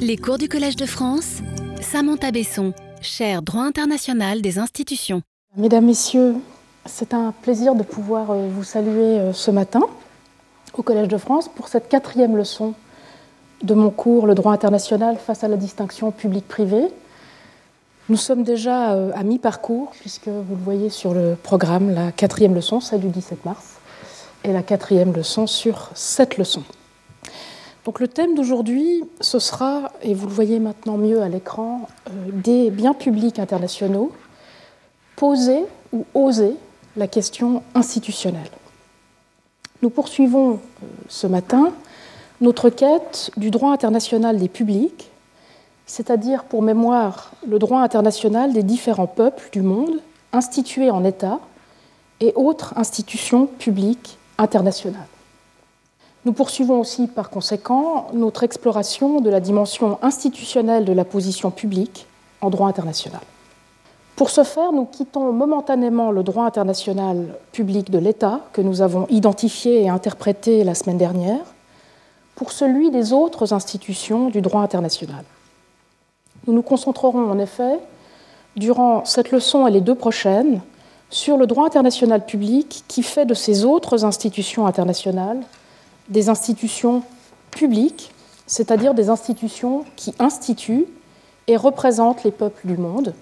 Les cours du Collège de France, Samantha Besson, chaire droit international des institutions. Mesdames, Messieurs, c'est un plaisir de pouvoir euh, vous saluer euh, ce matin au Collège de France pour cette quatrième leçon de mon cours Le droit international face à la distinction public-privé. Nous sommes déjà euh, à mi-parcours, puisque vous le voyez sur le programme, la quatrième leçon, celle du 17 mars, et la quatrième leçon sur cette leçon. Donc le thème d'aujourd'hui, ce sera, et vous le voyez maintenant mieux à l'écran, euh, des biens publics internationaux, poser ou oser la question institutionnelle. Nous poursuivons euh, ce matin notre quête du droit international des publics, c'est-à-dire pour mémoire le droit international des différents peuples du monde institués en État et autres institutions publiques internationales. Nous poursuivons aussi par conséquent notre exploration de la dimension institutionnelle de la position publique en droit international. Pour ce faire, nous quittons momentanément le droit international public de l'État que nous avons identifié et interprété la semaine dernière pour celui des autres institutions du droit international. Nous nous concentrerons en effet, durant cette leçon et les deux prochaines, sur le droit international public qui fait de ces autres institutions internationales des institutions publiques, c'est-à-dire des institutions qui instituent et représentent les peuples du monde,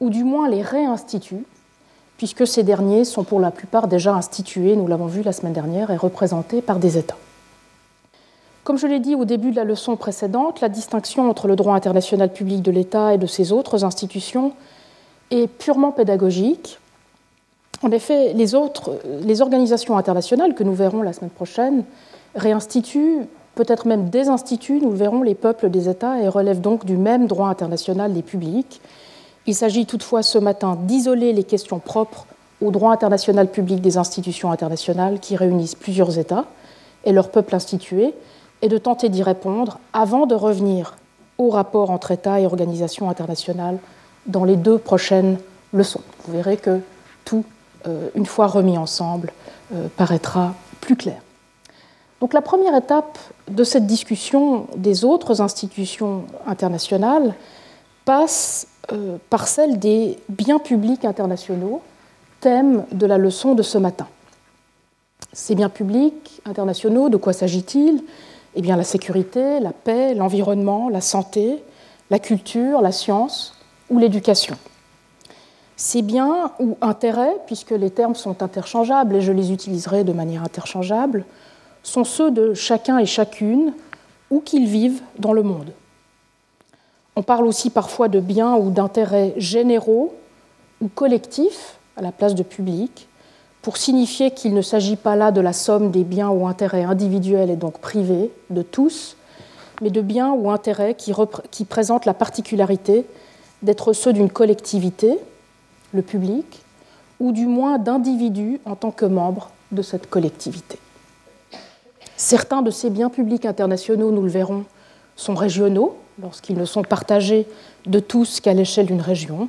ou du moins les réinstituent, puisque ces derniers sont pour la plupart déjà institués, nous l'avons vu la semaine dernière, et représentés par des États. Comme je l'ai dit au début de la leçon précédente, la distinction entre le droit international public de l'État et de ses autres institutions est purement pédagogique. En effet, les, autres, les organisations internationales que nous verrons la semaine prochaine réinstituent, peut-être même désinstituent, nous le verrons, les peuples des États et relèvent donc du même droit international des publics. Il s'agit toutefois ce matin d'isoler les questions propres au droit international public des institutions internationales qui réunissent plusieurs États et leurs peuples institués et de tenter d'y répondre avant de revenir au rapport entre États et organisations internationales dans les deux prochaines leçons. Vous verrez que tout, une fois remis ensemble, euh, paraîtra plus clair. Donc la première étape de cette discussion des autres institutions internationales passe euh, par celle des biens publics internationaux, thème de la leçon de ce matin. Ces biens publics internationaux, de quoi s'agit-il? Eh bien, la sécurité, la paix, l'environnement, la santé, la culture, la science ou l'éducation. Ces biens ou intérêts, puisque les termes sont interchangeables et je les utiliserai de manière interchangeable, sont ceux de chacun et chacune, où qu'ils vivent dans le monde. On parle aussi parfois de biens ou d'intérêts généraux ou collectifs à la place de public, pour signifier qu'il ne s'agit pas là de la somme des biens ou intérêts individuels et donc privés de tous, mais de biens ou intérêts qui, qui présentent la particularité d'être ceux d'une collectivité, le public, ou du moins d'individus en tant que membres de cette collectivité. Certains de ces biens publics internationaux, nous le verrons, sont régionaux, lorsqu'ils ne sont partagés de tous qu'à l'échelle d'une région,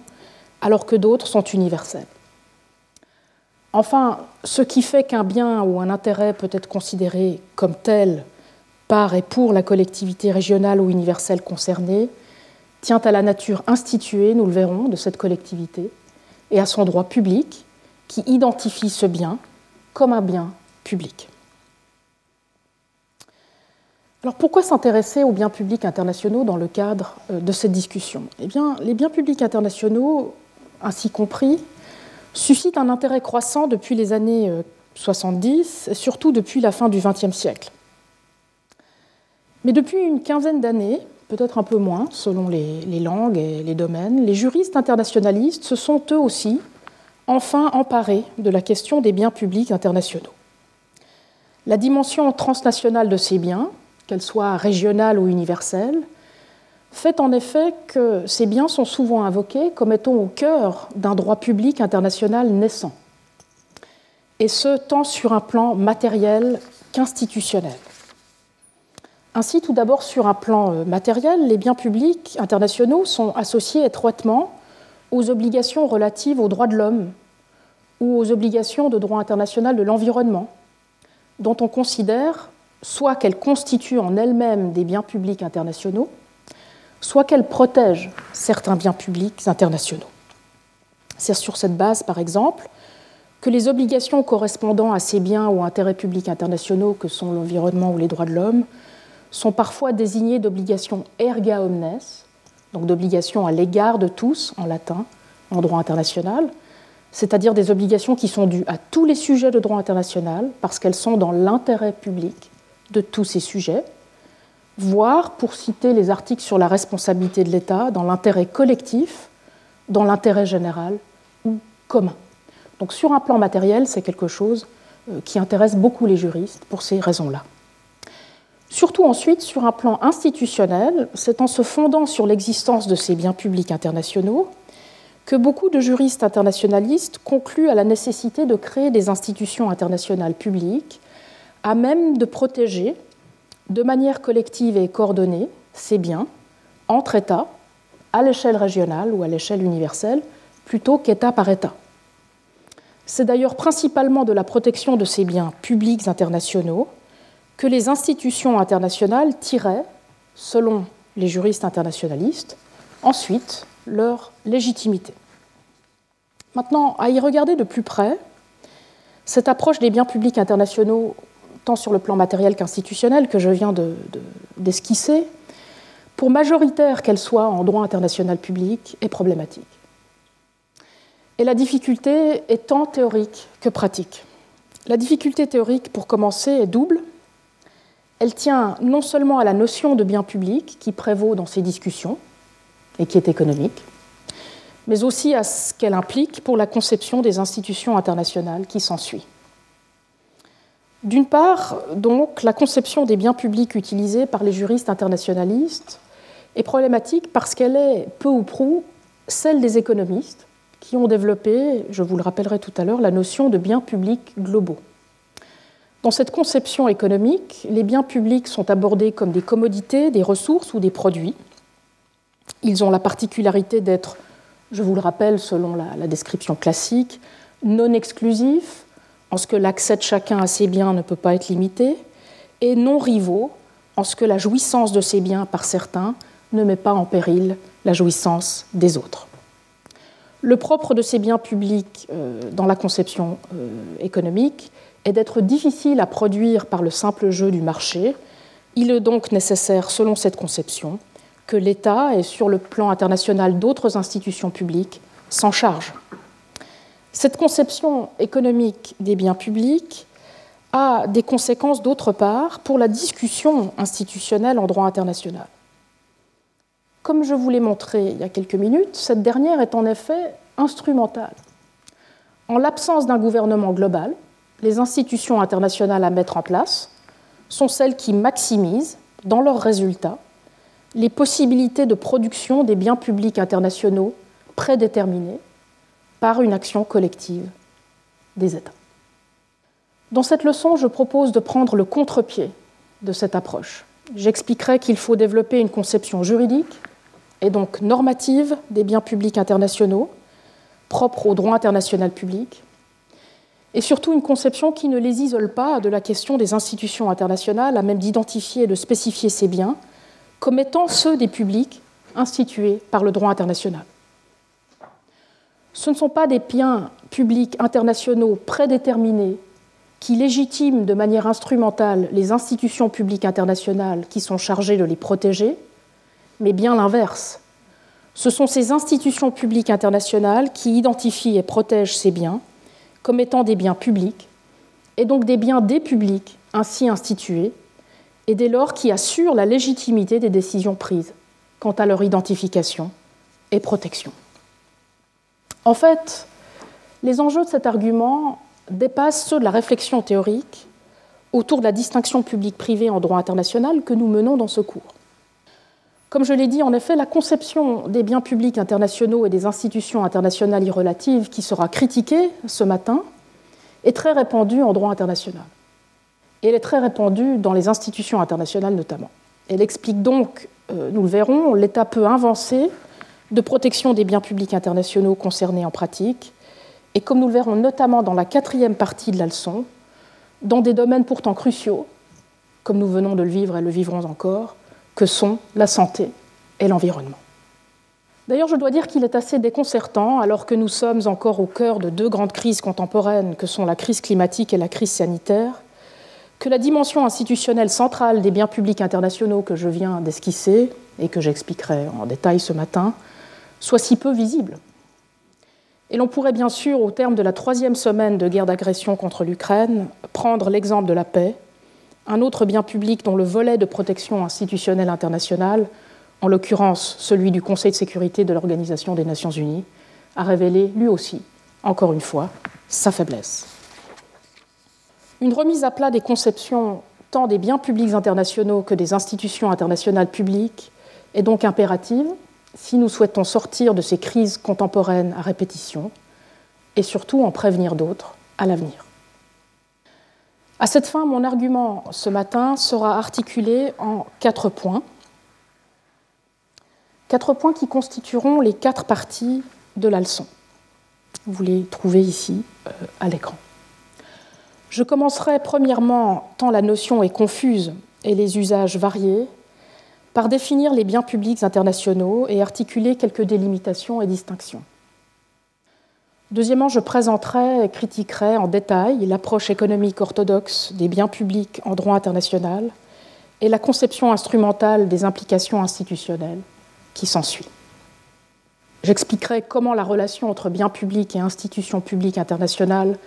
alors que d'autres sont universels. Enfin, ce qui fait qu'un bien ou un intérêt peut être considéré comme tel par et pour la collectivité régionale ou universelle concernée tient à la nature instituée, nous le verrons, de cette collectivité et à son droit public qui identifie ce bien comme un bien public. Alors pourquoi s'intéresser aux biens publics internationaux dans le cadre euh, de cette discussion? Eh bien, les biens publics internationaux, ainsi compris, suscite un intérêt croissant depuis les années 70, euh, surtout depuis la fin du XXe siècle. Mais depuis une quinzaine d'années, peut-être un peu moins selon les, langues et les domaines, les juristes internationalistes se sont eux aussi enfin emparés de la question des biens publics internationaux. La dimension transnationale de ces biens, qu'elle soit régionale ou universelle, fait en effet que ces biens sont souvent invoqués comme étant au cœur d'un droit public international naissant, et ce tant sur un plan matériel qu'institutionnel. Ainsi, tout d'abord sur un plan euh, matériel, les biens publics internationaux sont associés étroitement aux obligations relatives aux droits de l'homme ou aux obligations de droit international de l'environnement, dont on considère soit qu'elles constituent en elles-mêmes des biens publics internationaux, soit qu'elles protègent certains biens publics internationaux. C'est sur cette base, par exemple, que les obligations correspondant à ces biens ou intérêts publics internationaux que sont l'environnement ou les droits de l'homme sont parfois désignées d'obligations erga omnes, donc d'obligations à l'égard de tous en latin, en droit international, c'est-à-dire des obligations qui sont dues à tous les sujets de droit international parce qu'elles sont dans l'intérêt public de tous ces sujets, voire, pour citer les articles sur la responsabilité de l'État, dans l'intérêt collectif, dans l'intérêt général ou commun. Donc sur un plan matériel, c'est quelque chose euh, qui intéresse beaucoup les juristes pour ces raisons-là. Surtout ensuite, sur un plan institutionnel, c'est en se fondant sur l'existence de ces biens publics internationaux que beaucoup de juristes internationalistes concluent à la nécessité de créer des institutions internationales publiques à même de protéger de manière collective et coordonnée ces biens entre États, à l'échelle régionale ou à l'échelle universelle, plutôt qu'État par État. C'est d'ailleurs principalement de la protection de ces biens publics internationaux que les institutions internationales tiraient, selon les juristes internationalistes, ensuite leur légitimité. Maintenant, à y regarder de plus près, cette approche des biens publics internationaux, tant sur le plan matériel qu'institutionnel, que je viens d'esquisser, pour majoritaire qu'elle soit en droit international public, est problématique. Et la difficulté est tant théorique que pratique. La difficulté théorique, pour commencer, est double. Elle tient non seulement à la notion de bien public qui prévaut dans ces discussions et qui est économique, mais aussi à ce qu'elle implique pour la conception des institutions internationales qui s'ensuit. D'une part, donc, la conception des biens publics utilisés par les juristes internationalistes est problématique parce qu'elle est peu ou prou celle des économistes qui ont développé, je vous le rappellerai tout à l'heure, la notion de biens publics globaux. Dans cette conception économique, les biens publics sont abordés comme des commodités, des ressources ou des produits. Ils ont la particularité d'être, je vous le rappelle selon la, description classique, non exclusifs, en ce que l'accès de chacun à ces biens ne peut pas être limité, et non rivaux, en ce que la jouissance de ces biens par certains ne met pas en péril la jouissance des autres. Le propre de ces biens publics euh, dans la conception euh, économique est d'être difficile à produire par le simple jeu du marché. Il est donc nécessaire, selon cette conception, que l'État et sur le plan international d'autres institutions publiques s'en chargent. Cette conception économique des biens publics a des conséquences d'autre part pour la discussion institutionnelle en droit international. Comme je vous l'ai montré il y a quelques minutes, cette dernière est en effet instrumentale. En l'absence d'un gouvernement global, les institutions internationales à mettre en place sont celles qui maximisent, dans leurs résultats, les possibilités de production des biens publics internationaux prédéterminés par une action collective des États. Dans cette leçon, je propose de prendre le contre-pied de cette approche. J'expliquerai qu'il faut développer une conception juridique et donc normative des biens publics internationaux, propres au droit international public, et surtout une conception qui ne les isole pas de la question des institutions internationales, à même d'identifier et de spécifier ces biens comme étant ceux des publics institués par le droit international. Ce ne sont pas des biens publics internationaux prédéterminés qui légitiment de manière instrumentale les institutions publiques internationales qui sont chargées de les protéger, mais bien l'inverse. Ce sont ces institutions publiques internationales qui identifient et protègent ces biens comme étant des biens publics, et donc des biens des publics ainsi institués, et dès lors qui assurent la légitimité des décisions prises quant à leur identification et protection. En fait, les enjeux de cet argument dépassent ceux de la réflexion théorique autour de la distinction publique-privée en droit international que nous menons dans ce cours. Comme je l'ai dit, en effet, la conception des biens publics internationaux et des institutions internationales irrelatives qui sera critiquée ce matin est très répandue en droit international. Et elle est très répandue dans les institutions internationales notamment. Elle explique donc, euh, nous le verrons, l'état peu avancé de protection des biens publics internationaux concernés en pratique, et comme nous le verrons notamment dans la quatrième partie de la leçon, dans des domaines pourtant cruciaux, comme nous venons de le vivre et le vivrons encore, que sont la santé et l'environnement. D'ailleurs, je dois dire qu'il est assez déconcertant, alors que nous sommes encore au cœur de deux grandes crises contemporaines, que sont la crise climatique et la crise sanitaire, que la dimension institutionnelle centrale des biens publics internationaux que je viens d'esquisser, et que j'expliquerai en détail ce matin, soit si peu visible. Et l'on pourrait bien sûr, au terme de la troisième semaine de guerre d'agression contre l'Ukraine, prendre l'exemple de la paix, un autre bien public dont le volet de protection institutionnelle internationale en l'occurrence celui du Conseil de sécurité de l'Organisation des Nations Unies, a révélé lui aussi, encore une fois, sa faiblesse. Une remise à plat des conceptions tant des biens publics internationaux que des institutions internationales publiques est donc impérative si nous souhaitons sortir de ces crises contemporaines à répétition et surtout en prévenir d'autres à l'avenir. À cette fin, mon argument ce matin sera articulé en quatre points Quatre points qui constitueront les quatre parties de la leçon. Vous les trouvez ici euh, à l'écran. Je commencerai premièrement, tant la notion est confuse et les usages variés, par définir les biens publics internationaux et articuler quelques délimitations et distinctions. Deuxièmement, je présenterai et critiquerai en détail l'approche économique orthodoxe des biens publics en droit international et la conception instrumentale des implications institutionnelles qui s'ensuit. J'expliquerai comment la relation entre biens publics et institutions publiques internationales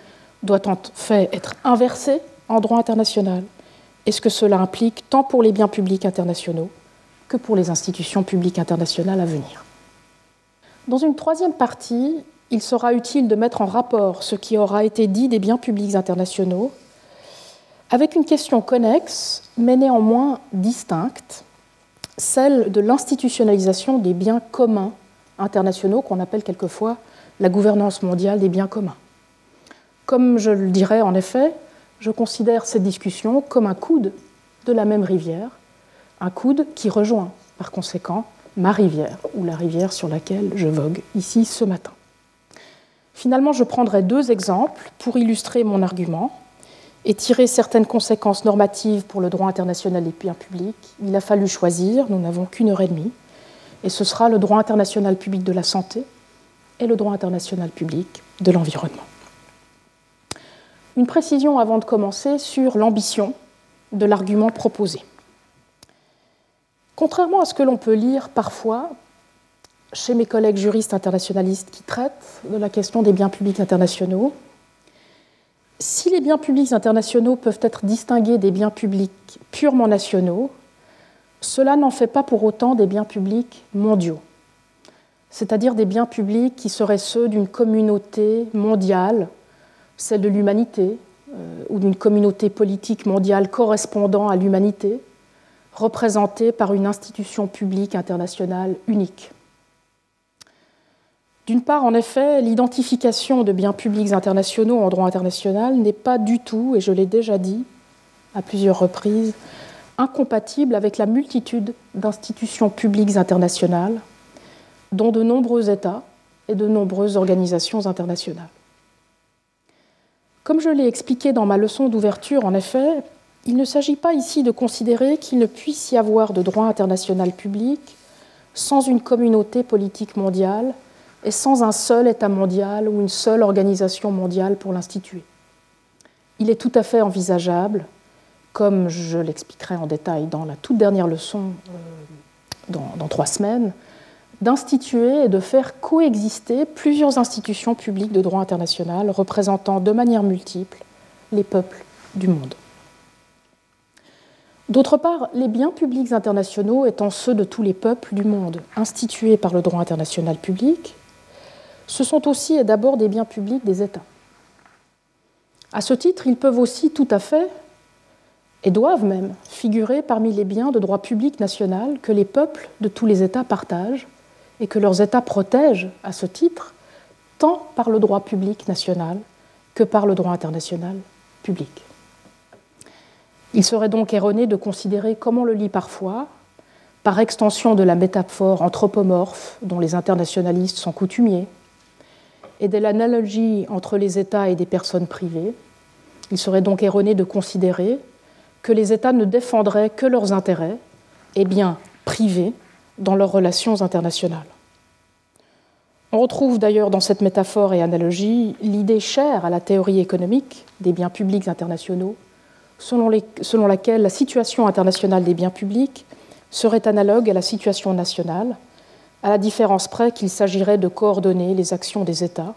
doit en fait être inversée en droit international et ce que cela implique tant pour les biens publics internationaux que pour les institutions publiques internationales à venir. Dans une troisième partie, il sera utile de mettre en rapport ce qui aura été dit des biens publics internationaux avec une question connexe, mais néanmoins distincte, celle de l'institutionnalisation des biens communs internationaux qu'on appelle quelquefois la gouvernance mondiale des biens communs. Comme je le dirais en effet, je considère cette discussion comme un coude de la même rivière, un coude qui rejoint par conséquent ma rivière ou la rivière sur laquelle je vogue ici ce matin. Finalement, je prendrai deux exemples pour illustrer mon argument et tirer certaines conséquences normatives pour le droit international des biens publics, il a fallu choisir, nous n'avons qu'une heure et demie, et ce sera le droit international public de la santé et le droit international public de l'environnement. Une précision avant de commencer sur l'ambition de l'argument proposé. Contrairement à ce que l'on peut lire parfois chez mes collègues juristes internationalistes qui traitent de la question des biens publics internationaux, si les biens publics internationaux peuvent être distingués des biens publics purement nationaux, cela n'en fait pas pour autant des biens publics mondiaux, c'est-à-dire des biens publics qui seraient ceux d'une communauté mondiale, celle de l'humanité, euh, ou d'une communauté politique mondiale correspondant à l'humanité, représentée par une institution publique internationale unique. D'une part, en effet, l'identification de biens publics internationaux en droit international n'est pas du tout, et je l'ai déjà dit à plusieurs reprises, incompatible avec la multitude d'institutions publiques internationales, dont de nombreux États et de nombreuses organisations internationales. Comme je l'ai expliqué dans ma leçon d'ouverture, en effet, il ne s'agit pas ici de considérer qu'il ne puisse y avoir de droit international public sans une communauté politique mondiale et sans un seul État mondial ou une seule organisation mondiale pour l'instituer. Il est tout à fait envisageable, comme je l'expliquerai en détail dans la toute dernière leçon euh, dans, trois semaines, d'instituer et de faire coexister plusieurs institutions publiques de droit international représentant de manière multiple les peuples du monde. D'autre part, les biens publics internationaux étant ceux de tous les peuples du monde institués par le droit international public, ce sont aussi et d'abord des biens publics des États. À ce titre, ils peuvent aussi tout à fait, et doivent même, figurer parmi les biens de droit public national que les peuples de tous les États partagent et que leurs États protègent à ce titre, tant par le droit public national que par le droit international public. Il serait donc erroné de considérer, comme on le lit parfois, par extension de la métaphore anthropomorphe dont les internationalistes sont coutumiers, et de l'analogie entre les États et des personnes privées. Il serait donc erroné de considérer que les États ne défendraient que leurs intérêts et biens privés dans leurs relations internationales. On retrouve d'ailleurs dans cette métaphore et analogie l'idée chère à la théorie économique des biens publics internationaux, selon, laquelle la situation internationale des biens publics serait analogue à la situation nationale, à la différence près qu'il s'agirait de coordonner les actions des États,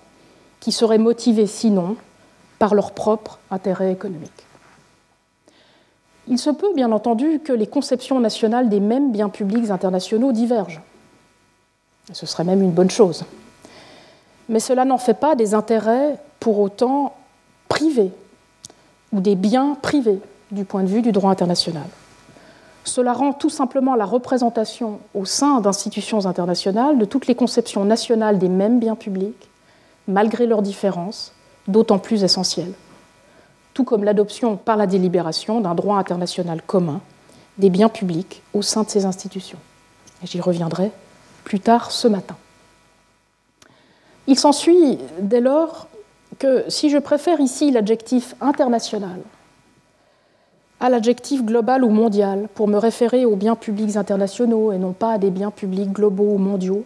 qui seraient motivées sinon par leur propre intérêt économique. Il se peut, bien entendu, que les conceptions nationales des mêmes biens publics internationaux divergent. Ce serait même une bonne chose. Mais cela n'en fait pas des intérêts pour autant privés ou des biens privés du point de vue du droit international. Cela rend tout simplement la représentation au sein d'institutions internationales de toutes les conceptions nationales des mêmes biens publics, malgré leurs différences, d'autant plus essentielle tout comme l'adoption par la délibération d'un droit international commun des biens publics au sein de ces institutions. J'y reviendrai plus tard ce matin. Il s'ensuit dès lors que si je préfère ici l'adjectif international à l'adjectif global ou mondial pour me référer aux biens publics internationaux et non pas à des biens publics globaux ou mondiaux,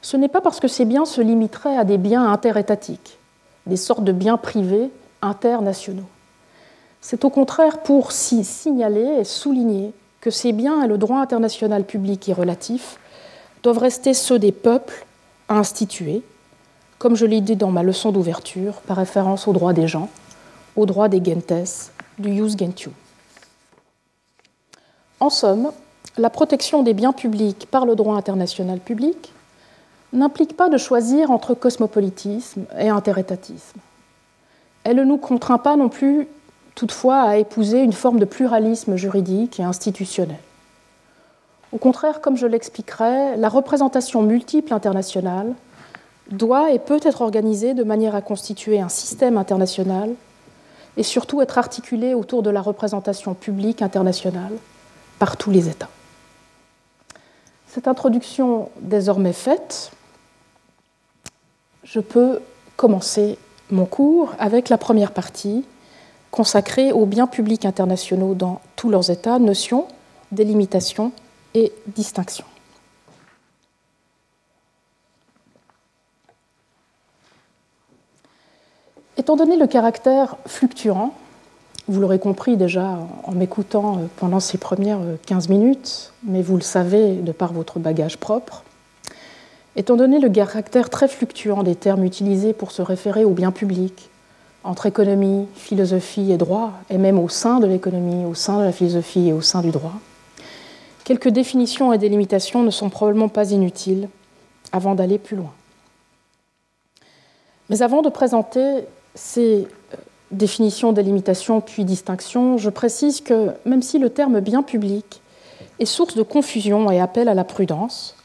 ce n'est pas parce que ces biens se limiteraient à des biens interétatiques, des sortes de biens privés internationaux. C'est au contraire pour s'y signaler et souligner que ces biens et le droit international public et relatif doivent rester ceux des peuples institués, comme je l'ai dit dans ma leçon d'ouverture, par référence aux droits des gens, aux droits des gentes, du. En somme, la protection des biens publics par le droit international public n'implique pas de choisir entre cosmopolitisme et interétatisme elle ne nous contraint pas non plus toutefois à épouser une forme de pluralisme juridique et institutionnel. Au contraire, comme je l'expliquerai, la représentation multiple internationale doit et peut être organisée de manière à constituer un système international et surtout être articulée autour de la représentation publique internationale par tous les États. Cette introduction désormais faite, je peux commencer mon cours avec la première partie consacrée aux biens publics internationaux dans tous leurs états, notions, délimitation et distinction. Étant donné le caractère fluctuant, vous l'aurez compris déjà en m'écoutant pendant ces premières 15 minutes, mais vous le savez de par votre bagage propre, Étant donné le caractère très fluctuant des termes utilisés pour se référer au bien public, entre économie, philosophie et droit, et même au sein de l'économie, au sein de la philosophie et au sein du droit, quelques définitions et délimitations ne sont probablement pas inutiles avant d'aller plus loin. Mais avant de présenter ces euh, définitions, délimitations puis distinctions, je précise que même si le terme bien public est source de confusion et appel à la prudence,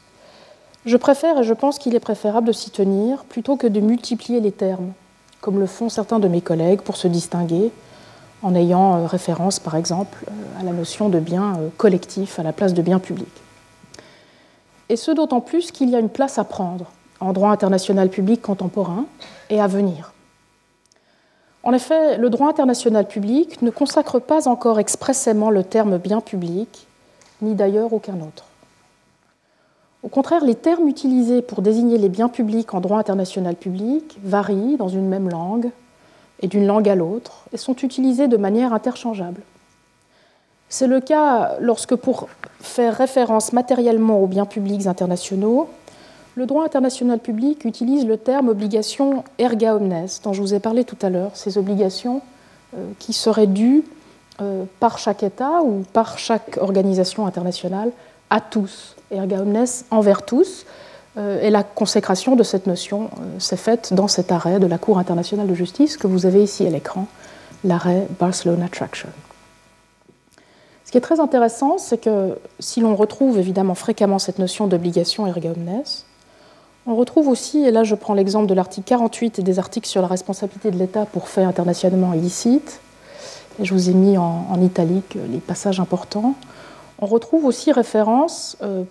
je préfère et je pense qu'il est préférable de s'y tenir plutôt que de multiplier les termes, comme le font certains de mes collègues pour se distinguer, en ayant euh, référence par exemple euh, à la notion de bien collectif à la place de bien public. Et ce d'autant plus qu'il y a une place à prendre en droit international public contemporain et à venir. En effet, le droit international public ne consacre pas encore expressément le terme bien public, ni d'ailleurs aucun autre. Au contraire, les termes utilisés pour désigner les biens publics en droit international public varient dans une même langue et d'une langue à l'autre et sont utilisés de manière interchangeable. C'est le cas lorsque, pour faire référence matériellement aux biens publics internationaux, le droit international public utilise le terme obligation erga omnes, dont je vous ai parlé tout à l'heure, ces obligations euh, qui seraient dues euh, par chaque État ou par chaque organisation internationale à tous, erga omnes envers tous. Euh, et la consécration de cette notion s'est faite dans cet arrêt de la Cour internationale de justice que vous avez ici à l'écran, l'arrêt Barcelona Traction. Ce qui est très intéressant, c'est que si l'on retrouve évidemment fréquemment cette notion d'obligation erga omnes, on retrouve aussi, et là je prends l'exemple de l'article 48 et des articles sur la responsabilité de l'État pour faits internationalement illicites, et je vous ai mis en, italique les passages importants, on retrouve aussi référence, euh,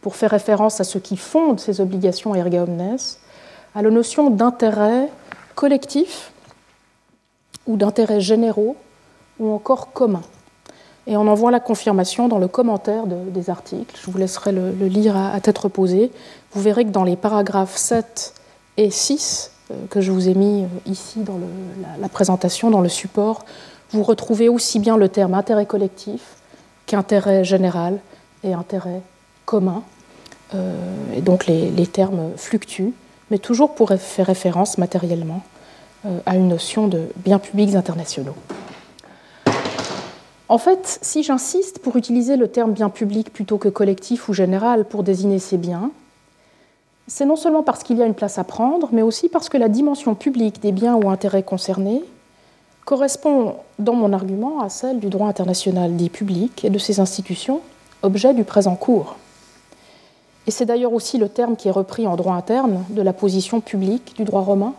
pour faire référence à ce qui fonde ces obligations erga omnes, à la notion d'intérêt collectif ou d'intérêt généraux ou encore commun. Et on en voit la confirmation dans le commentaire des articles. Je vous laisserai le, lire à, tête reposée. Vous verrez que dans les paragraphes 7 et 6 euh, que je vous ai mis euh, ici dans la, présentation, dans le support, vous retrouvez aussi bien le terme intérêt collectif qu'intérêt général et intérêt commun. Euh, et donc les, les, termes fluctuent, mais toujours pour faire référence matériellement à une notion de biens publics internationaux. En fait, si j'insiste pour utiliser le terme bien public plutôt que collectif ou général pour désigner ces biens, c'est non seulement parce qu'il y a une place à prendre, mais aussi parce que la dimension publique des biens ou intérêts concernés correspond, dans mon argument, à celle du droit international dit public et de ses institutions, objet du présent cours. Et c'est d'ailleurs aussi le terme qui est repris en droit interne de la position publique du droit romain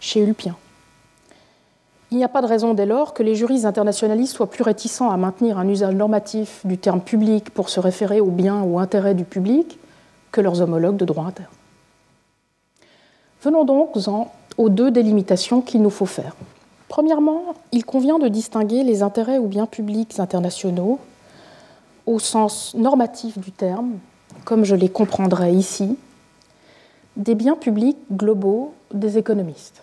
chez Ulpien. Il n'y a pas de raison dès lors que les juristes internationalistes soient plus réticents à maintenir un usage normatif du terme public pour se référer aux biens ou intérêts du public que leurs homologues de droit interne. Venons donc aux deux délimitations qu'il nous faut faire. Premièrement, il convient de distinguer les intérêts ou biens publics internationaux au sens normatif du terme, comme je les comprendrai ici, des biens publics globaux des économistes.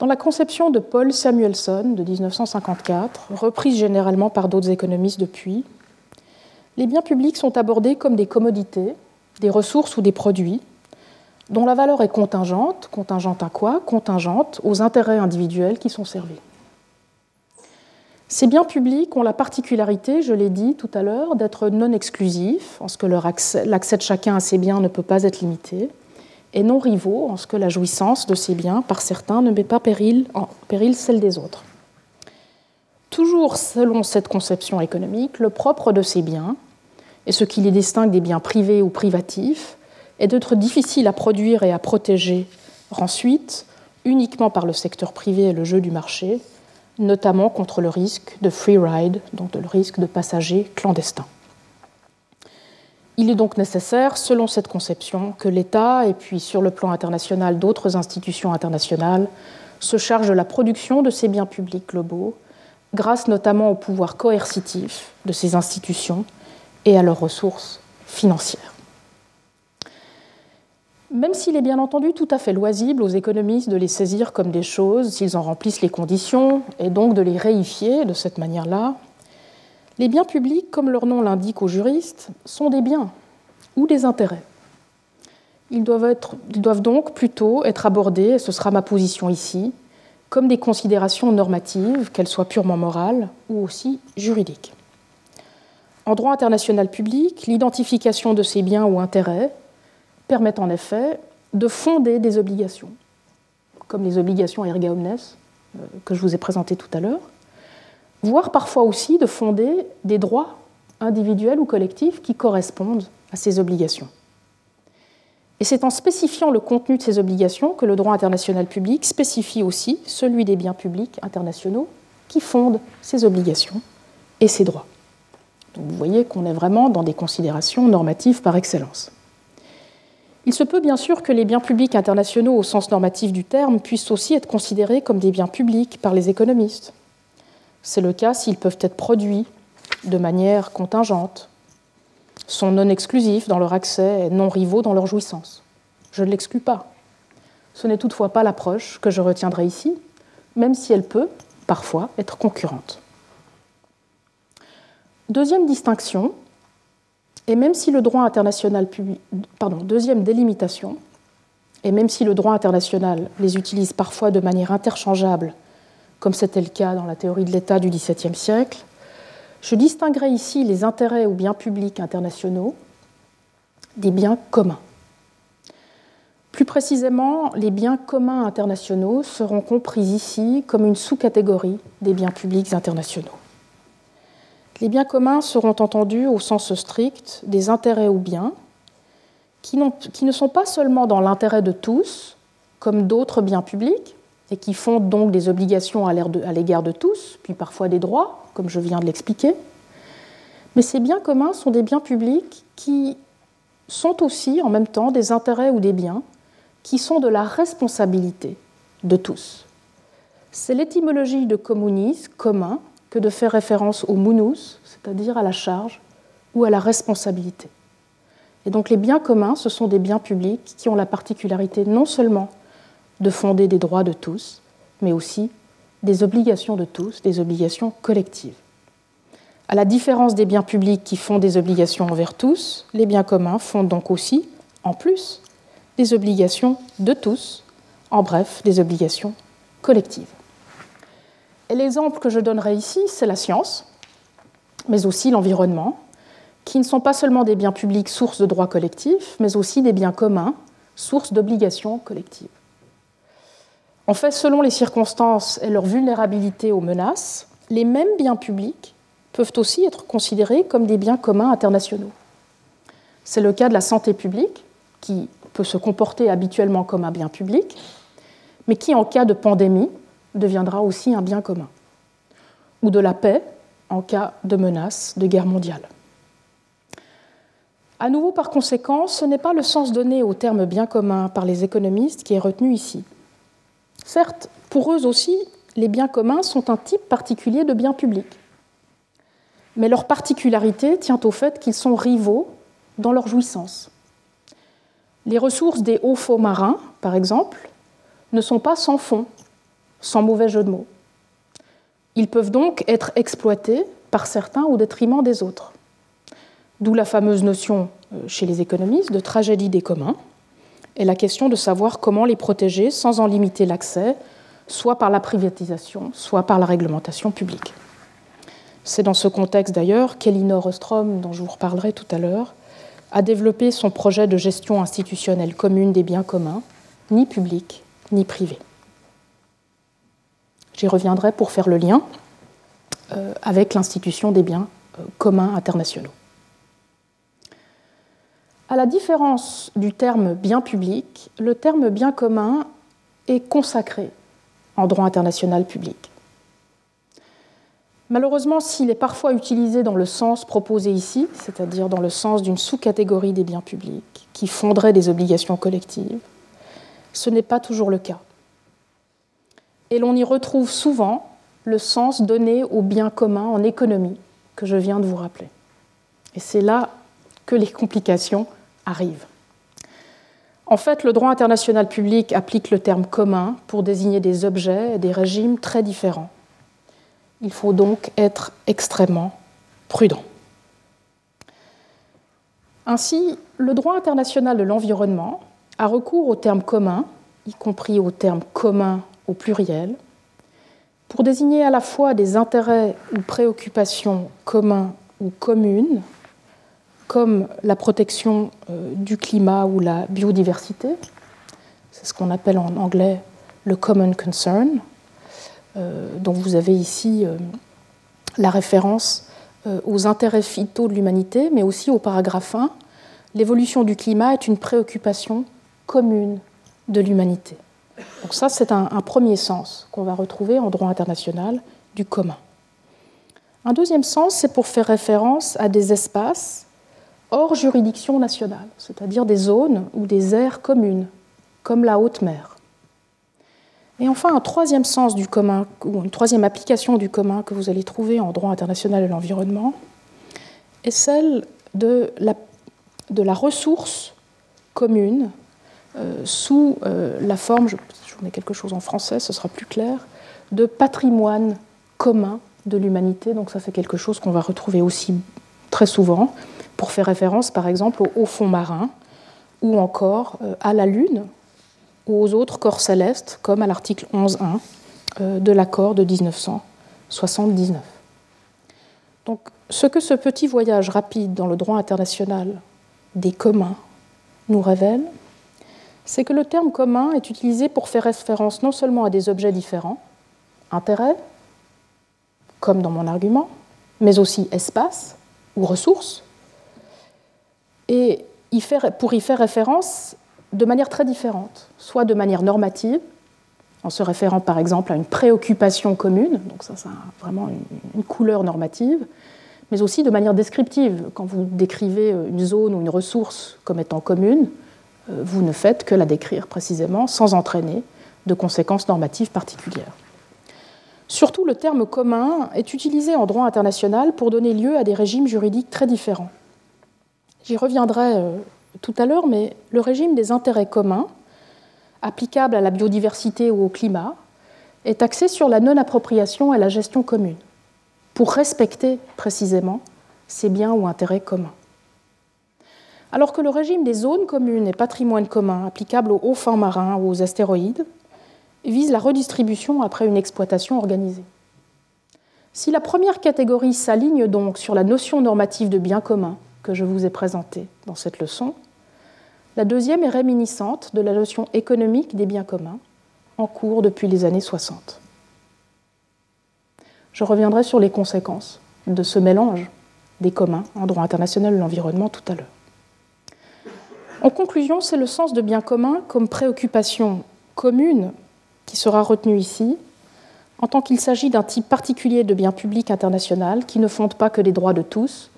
Dans la conception de Paul Samuelson de 1954, reprise généralement par d'autres économistes depuis, les biens publics sont abordés comme des commodités, des ressources ou des produits dont la valeur est contingente. Contingente à quoi? Contingente aux intérêts individuels qui sont servis. Ces biens publics ont la particularité, je l'ai dit tout à l'heure, d'être non exclusifs, en ce que l'accès de chacun à ces biens ne peut pas être limité, et non rivaux en ce que la jouissance de ces biens par certains ne met pas en péril celle des autres. Toujours selon cette conception économique, le propre de ces biens, et ce qui les distingue des biens privés ou privatifs, est d'être difficile à produire et à protéger ensuite uniquement par le secteur privé et le jeu du marché, notamment contre le risque de free ride, donc le risque de passagers clandestins. Il est donc nécessaire, selon cette conception, que l'État, et puis sur le plan international d'autres institutions internationales, se chargent de la production de ces biens publics globaux, grâce notamment au pouvoir coercitif de ces institutions et à leurs ressources financières. Même s'il est bien entendu tout à fait loisible aux économistes de les saisir comme des choses s'ils en remplissent les conditions, et donc de les réifier de cette manière-là, les biens publics, comme leur nom l'indique aux juristes, sont des biens ou des intérêts. Ils doivent, donc plutôt être abordés, et ce sera ma position ici, comme des considérations normatives, qu'elles soient purement morales ou aussi juridiques. En droit international public, l'identification de ces biens ou intérêts permet en effet de fonder des obligations, comme les obligations erga omnes euh, que je vous ai présentées tout à l'heure, voire parfois aussi de fonder des droits individuels ou collectifs qui correspondent à ces obligations. Et c'est en spécifiant le contenu de ces obligations que le droit international public spécifie aussi celui des biens publics internationaux qui fondent ces obligations et ces droits. Donc vous voyez qu'on est vraiment dans des considérations normatives par excellence. Il se peut bien sûr que les biens publics internationaux au sens normatif du terme puissent aussi être considérés comme des biens publics par les économistes, c'est le cas s'ils peuvent être produits de manière contingente, sont non exclusifs dans leur accès et non rivaux dans leur jouissance. Je ne l'exclus pas. Ce n'est toutefois pas l'approche que je retiendrai ici, même si elle peut, parfois, être concurrente. Deuxième distinction, et même si le droit international deuxième délimitation, et même si le droit international les utilise parfois de manière interchangeable comme c'était le cas dans la théorie de l'État du XVIIe siècle. Je distinguerai ici les intérêts ou biens publics internationaux des biens communs. Plus précisément, les biens communs internationaux seront compris ici comme une sous-catégorie des biens publics internationaux. Les biens communs seront entendus au sens strict des intérêts ou biens qui, qui ne sont pas seulement dans l'intérêt de tous, comme d'autres biens publics, et qui font donc des obligations à l'égard de tous, puis parfois des droits, comme je viens de l'expliquer. Mais ces biens communs sont des biens publics qui sont aussi en même temps des intérêts ou des biens qui sont de la responsabilité de tous. C'est l'étymologie de communis, commun, que de faire référence au munus, c'est-à-dire à la charge ou à la responsabilité. Et donc les biens communs, ce sont des biens publics qui ont la particularité non seulement de fonder des droits de tous, mais aussi des obligations de tous, des obligations collectives. À la différence des biens publics qui font des obligations envers tous, les biens communs font donc aussi, en plus, des obligations de tous, en bref, des obligations collectives. Et l'exemple que je donnerai ici, c'est la science, mais aussi l'environnement, qui ne sont pas seulement des biens publics source de droits collectifs, mais aussi des biens communs, source d'obligations collectives. En fait, selon les circonstances et leur vulnérabilité aux menaces, les mêmes biens publics peuvent aussi être considérés comme des biens communs internationaux. C'est le cas de la santé publique, qui peut se comporter habituellement comme un bien public, mais qui, en cas de pandémie, deviendra aussi un bien commun, ou de la paix en cas de menace de guerre mondiale. À nouveau, par conséquent, ce n'est pas le sens donné au terme bien commun par les économistes qui est retenu ici. Certes, pour eux aussi, les biens communs sont un type particulier de biens publics. Mais leur particularité tient au fait qu'ils sont rivaux dans leur jouissance. Les ressources des hauts fonds marins, par exemple, ne sont pas sans fond, sans mauvais jeu de mots. Ils peuvent donc être exploités par certains au détriment des autres. D'où la fameuse notion euh, chez les économistes de tragédie des communs et la question de savoir comment les protéger sans en limiter l'accès, soit par la privatisation, soit par la réglementation publique. C'est dans ce contexte d'ailleurs qu'Elinor Ostrom, dont je vous reparlerai tout à l'heure, a développé son projet de gestion institutionnelle commune des biens communs, ni publics ni privés. J'y reviendrai pour faire le lien euh, avec l'institution des biens euh, communs internationaux. À la différence du terme bien public, le terme bien commun est consacré en droit international public. Malheureusement, s'il est parfois utilisé dans le sens proposé ici, c'est-à-dire dans le sens d'une sous-catégorie des biens publics qui fonderait des obligations collectives, ce n'est pas toujours le cas et l'on y retrouve souvent le sens donné au bien commun en économie que je viens de vous rappeler. Et c'est là que les complications arrivent. En fait, le droit international public applique le terme commun pour désigner des objets et des régimes très différents. Il faut donc être extrêmement prudent. Ainsi, le droit international de l'environnement a recours au terme commun, y compris au terme commun au pluriel, pour désigner à la fois des intérêts ou préoccupations communs ou communes, comme la protection euh, du climat ou la biodiversité, c'est ce qu'on appelle en anglais le common concern, euh, dont vous avez ici euh, la référence aux intérêts phyto de l'humanité, mais aussi au paragraphe 1, l'évolution du climat est une préoccupation commune de l'humanité. Donc ça, c'est un, premier sens qu'on va retrouver en droit international du commun. Un deuxième sens, c'est pour faire référence à des espaces hors juridiction nationale, c'est-à-dire des zones ou des aires communes, comme la haute mer. Et enfin, un troisième sens du commun, ou une troisième application du commun que vous allez trouver en droit international de l'environnement, est celle de la, ressource commune euh, sous euh, la forme, je, vous mets quelque chose en français, ce sera plus clair, de patrimoine commun de l'humanité. Donc ça, c'est quelque chose qu'on va retrouver aussi très souvent pour faire référence, par exemple, au haut fond marin ou encore euh, à la Lune ou aux autres corps célestes, comme à l'article 11.1 de l'accord de 1979. Donc, ce que ce petit voyage rapide dans le droit international des communs nous révèle, c'est que le terme commun est utilisé pour faire référence non seulement à des objets différents, intérêts, comme dans mon argument, mais aussi espace ou ressources, et pour y faire référence de manière très différente, soit de manière normative, en se référant par exemple à une préoccupation commune, donc ça c'est vraiment une couleur normative, mais aussi de manière descriptive, quand vous décrivez une zone ou une ressource comme étant commune, euh, vous ne faites que la décrire précisément sans entraîner de conséquences normatives particulières. Surtout, le terme commun est utilisé en droit international pour donner lieu à des régimes juridiques très différents. J'y reviendrai euh, tout à l'heure, mais le régime des intérêts communs, applicable à la biodiversité ou au climat, est axé sur la non-appropriation et la gestion commune, pour respecter précisément ces biens ou intérêts communs. Alors que le régime des zones communes et patrimoine commun applicable aux hauts fonds marins ou aux astéroïdes vise la redistribution après une exploitation organisée. Si la première catégorie s'aligne donc sur la notion normative de bien commun que je vous ai présentée dans cette leçon, la deuxième est réminiscente de la notion économique des biens communs en cours depuis les années 60. Je reviendrai sur les conséquences de ce mélange des communs en droit international de l'environnement tout à l'heure. En conclusion, c'est le sens de bien commun comme préoccupation commune qui sera retenu ici, en tant qu'il s'agit d'un type particulier de bien public international qui ne fonde pas que les droits de tous,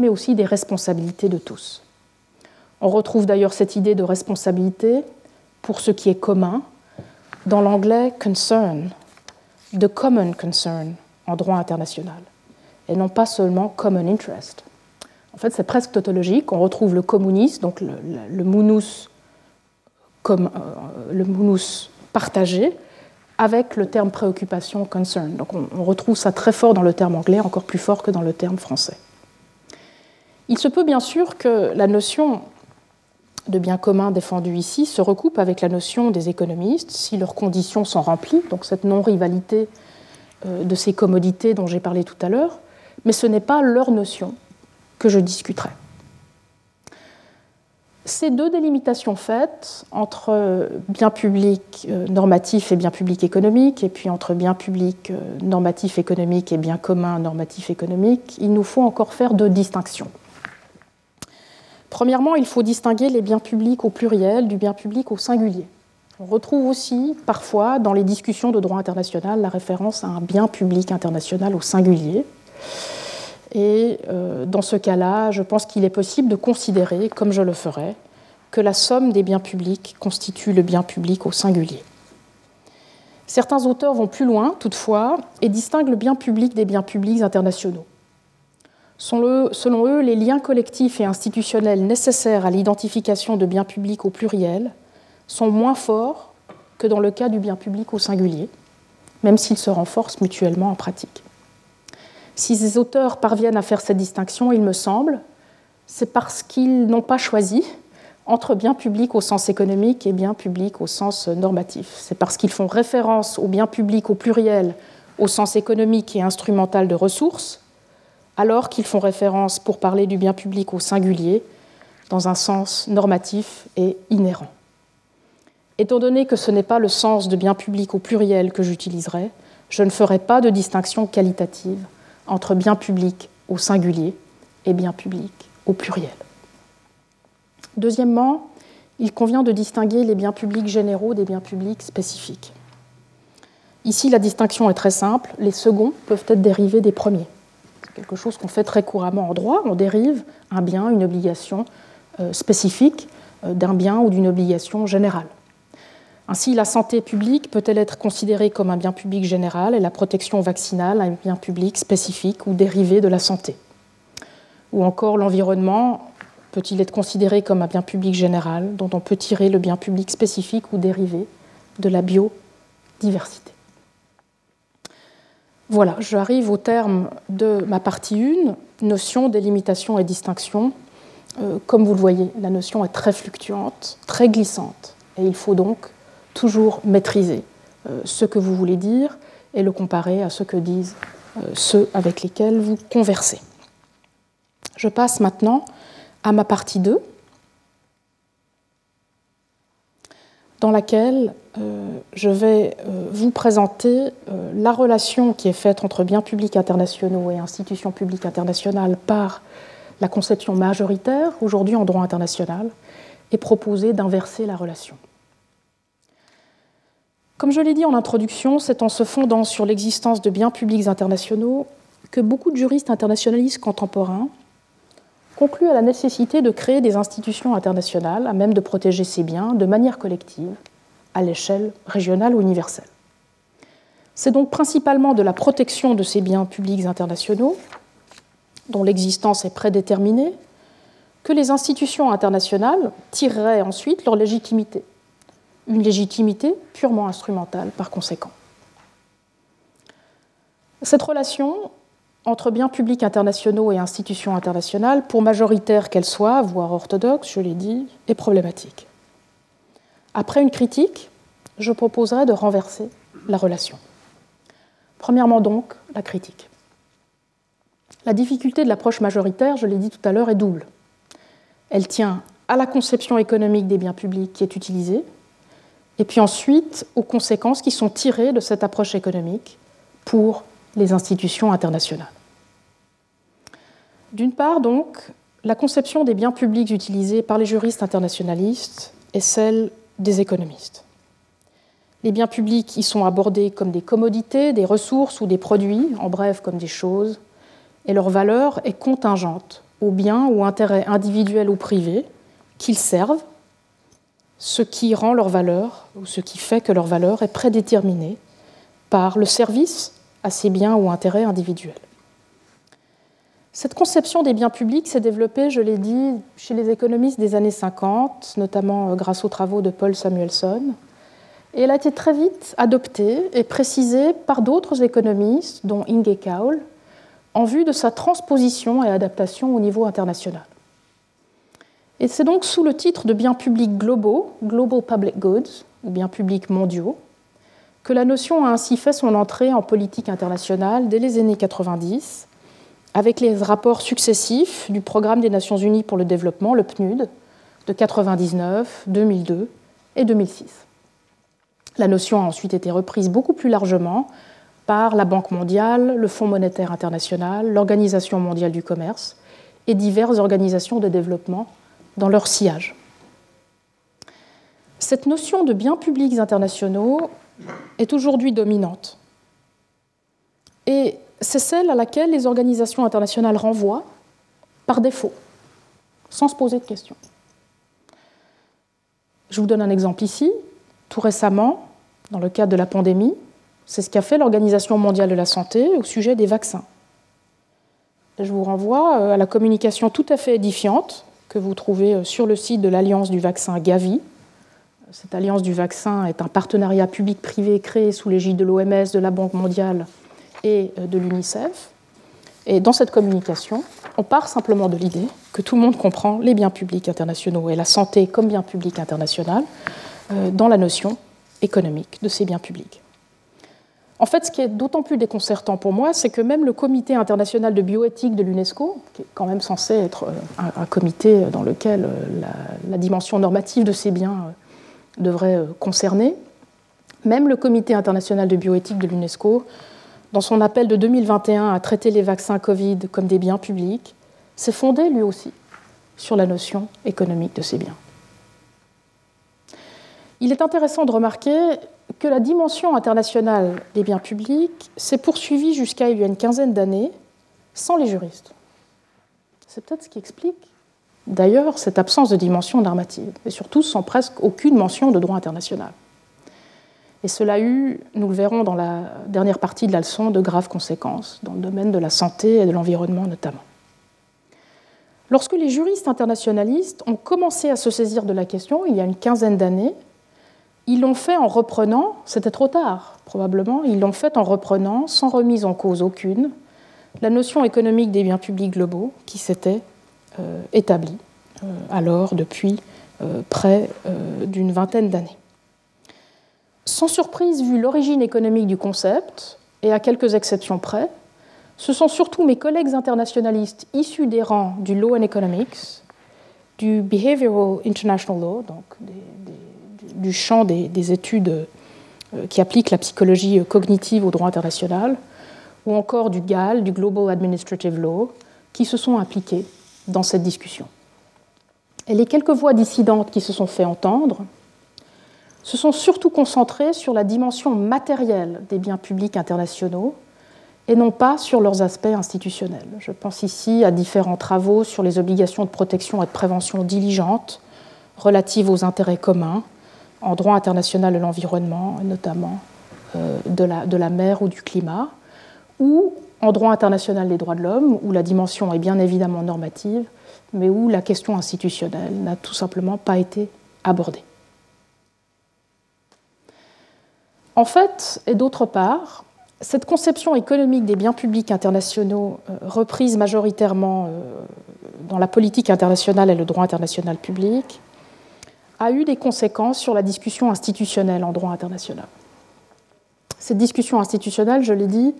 mais aussi des responsabilités de tous. On retrouve d'ailleurs cette idée de responsabilité pour ce qui est commun dans l'anglais concern, the common concern en droit international, et non pas seulement common interest. En fait, c'est presque tautologique. On retrouve le communisme, donc le, munus, comme, euh, le munus partagé, avec le terme préoccupation, concern. Donc on, on retrouve ça très fort dans le terme anglais, encore plus fort que dans le terme français. Il se peut bien sûr que la notion de bien commun défendue ici se recoupe avec la notion des économistes si leurs conditions sont remplies, donc cette non-rivalité euh, de ces commodités dont j'ai parlé tout à l'heure, mais ce n'est pas leur notion que je discuterai. Ces deux délimitations faites entre bien public euh, normatif et bien public économique, et puis entre bien public euh, normatif économique et bien commun normatif économique, il nous faut encore faire deux distinctions. Premièrement, il faut distinguer les biens publics au pluriel du bien public au singulier. On retrouve aussi parfois dans les discussions de droit international la référence à un bien public international au singulier. Et euh, dans ce cas-là, je pense qu'il est possible de considérer, comme je le ferai, que la somme des biens publics constitue le bien public au singulier. Certains auteurs vont plus loin, toutefois, et distinguent le bien public des biens publics internationaux. Selon eux, les liens collectifs et institutionnels nécessaires à l'identification de biens publics au pluriel sont moins forts que dans le cas du bien public au singulier, même s'ils se renforcent mutuellement en pratique. Si ces auteurs parviennent à faire cette distinction, il me semble, c'est parce qu'ils n'ont pas choisi entre bien public au sens économique et bien public au sens normatif. C'est parce qu'ils font référence au bien public au pluriel au sens économique et instrumental de ressources, alors qu'ils font référence pour parler du bien public au singulier dans un sens normatif et inhérent. Étant donné que ce n'est pas le sens de bien public au pluriel que j'utiliserai, je ne ferai pas de distinction qualitative entre bien public au singulier et bien public au pluriel. Deuxièmement, il convient de distinguer les biens publics généraux des biens publics spécifiques. Ici, la distinction est très simple. Les seconds peuvent être dérivés des premiers. Quelque chose qu'on fait très couramment en droit. On dérive un bien, une obligation euh, spécifique euh, d'un bien ou d'une obligation générale. Ainsi, la santé publique peut-elle être considérée comme un bien public général et la protection vaccinale un bien public spécifique ou dérivé de la santé? Ou encore l'environnement peut-il être considéré comme un bien public général dont on peut tirer le bien public spécifique ou dérivé de la biodiversité? Voilà, j'arrive au terme de ma partie 1, notion, délimitation et distinction. Euh, comme vous le voyez, la notion est très fluctuante, très glissante, et il faut donc toujours maîtriser euh, ce que vous voulez dire et le comparer à ce que disent euh, ceux avec lesquels vous conversez. Je passe maintenant à ma partie 2, dans laquelle euh, je vais vous présenter la relation qui est faite entre biens publics internationaux et institutions publiques internationales par la conception majoritaire, aujourd'hui en droit international, et proposer d'inverser la relation. Comme je l'ai dit en introduction, c'est en se fondant sur l'existence de biens publics internationaux que beaucoup de juristes internationalistes contemporains concluent à la nécessité de créer des institutions internationales à même de protéger ces biens de manière collective, à l'échelle régionale ou universelle. C'est donc principalement de la protection de ces biens publics internationaux, dont l'existence est prédéterminée, que les institutions internationales tireraient ensuite leur légitimité, une légitimité purement instrumentale par conséquent. Cette relation entre biens publics internationaux et institutions internationales, pour majoritaire qu'elles soient, voire orthodoxes, je l'ai dit, est problématique. Après une critique, je proposerai de renverser la relation. Premièrement donc, la critique. La difficulté de l'approche majoritaire, je l'ai dit tout à l'heure, est double. Elle tient à la conception économique des biens publics qui est utilisée, et puis ensuite aux conséquences qui sont tirées de cette approche économique pour les institutions internationales. D'une part, donc, la conception des biens publics utilisés par les juristes internationalistes est celle des économistes. Les biens publics y sont abordés comme des commodités, des ressources ou des produits, en bref comme des choses, et leur valeur est contingente aux biens ou intérêts individuels ou privés qu'ils servent, ce qui rend leur valeur, ou ce qui fait que leur valeur est prédéterminée par le service à ces biens ou intérêts individuels. Cette conception des biens publics s'est développée, je l'ai dit, chez les économistes des années 50, notamment euh, grâce aux travaux de Paul Samuelson, et elle a été très vite adoptée et précisée par d'autres économistes, dont Inge Kaul, en vue de sa transposition et adaptation au niveau international. Et c'est donc sous le titre de biens publics globaux, Global Public Goods, ou biens publics mondiaux, que la notion a ainsi fait son entrée en politique internationale dès les années 90, avec les rapports successifs du Programme des Nations Unies pour le développement, le PNUD, de 1999, 2002 et 2006. La notion a ensuite été reprise beaucoup plus largement par la Banque mondiale, le Fonds monétaire international, l'Organisation mondiale du commerce et diverses organisations de développement dans leur sillage. Cette notion de biens publics internationaux est aujourd'hui dominante. Et c'est celle à laquelle les organisations internationales renvoient par défaut, sans se poser de questions. Je vous donne un exemple ici. Tout récemment, dans le cadre de la pandémie, c'est ce qu'a fait l'Organisation mondiale de la santé au sujet des vaccins. Je vous renvoie euh, à la communication tout à fait édifiante que vous trouvez euh, sur le site de l'Alliance du vaccin Gavi, cette alliance du vaccin est un partenariat public-privé créé sous l'égide de l'OMS, de la Banque mondiale et euh, de l'UNICEF. Et dans cette communication, on part simplement de l'idée que tout le monde comprend les biens publics internationaux et la santé comme bien public international euh, dans la notion économique de ces biens publics. En fait, ce qui est d'autant plus déconcertant pour moi, c'est que même le Comité international de bioéthique de l'UNESCO, qui est quand même censé être euh, un, comité dans lequel la dimension normative de ces biens devrait euh, concerner. Même le Comité international de bioéthique de l'UNESCO, dans son appel de 2021 à traiter les vaccins Covid comme des biens publics, s'est fondé lui aussi sur la notion économique de ces biens. Il est intéressant de remarquer que la dimension internationale des biens publics s'est poursuivie jusqu'à il y a une quinzaine d'années sans les juristes. C'est peut-être ce qui explique d'ailleurs cette absence de dimension normative, et surtout sans presque aucune mention de droit international. Et cela a eu, nous le verrons dans la dernière partie de la leçon, de graves conséquences, dans le domaine de la santé et de l'environnement notamment. Lorsque les juristes internationalistes ont commencé à se saisir de la question, il y a une quinzaine d'années, ils l'ont fait en reprenant, c'était trop tard probablement, ils l'ont fait en reprenant, sans remise en cause aucune, la notion économique des biens publics globaux qui s'était euh, établi euh, alors depuis euh, près d'une vingtaine d'années. Sans surprise, vu l'origine économique du concept, et à quelques exceptions près, ce sont surtout mes collègues internationalistes issus des rangs du Law and Economics, du Behavioral International Law, donc du champ des, des études qui appliquent la psychologie cognitive au droit international, ou encore du GAL, du Global Administrative Law, qui se sont impliqués dans cette discussion. Et les quelques voix dissidentes qui se sont fait entendre se sont surtout concentrées sur la dimension matérielle des biens publics internationaux et non pas sur leurs aspects institutionnels. Je pense ici à différents travaux sur les obligations de protection et de prévention diligentes relatives aux intérêts communs en droit international de l'environnement, notamment de, la, de la mer ou du climat, ou en droit international des droits de l'homme, où la dimension est bien évidemment normative, mais où la question institutionnelle n'a tout simplement pas été abordée. En fait, et d'autre part, cette conception économique des biens publics internationaux, euh, reprise majoritairement euh, dans la politique internationale et le droit international public, a eu des conséquences sur la discussion institutionnelle en droit international. Cette discussion institutionnelle, je l'ai dit,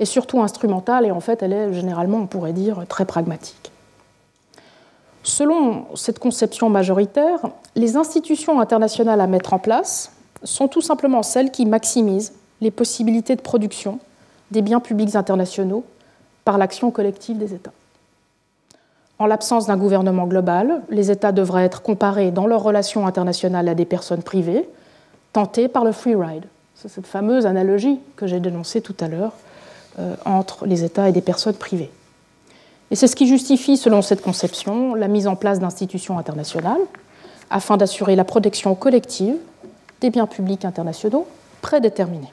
est surtout instrumentale et en fait elle est généralement, on pourrait dire, très pragmatique. Selon cette conception majoritaire, les institutions internationales à mettre en place sont tout simplement celles qui maximisent les possibilités de production des biens publics internationaux par l'action collective des États. En l'absence d'un gouvernement global, les États devraient être comparés dans leurs relations internationales à des personnes privées, tentées par le free ride. C'est cette fameuse analogie que j'ai dénoncée tout à l'heure entre les États et des personnes privées. Et c'est ce qui justifie, selon cette conception, la mise en place d'institutions internationales afin d'assurer la protection collective des biens publics internationaux prédéterminés.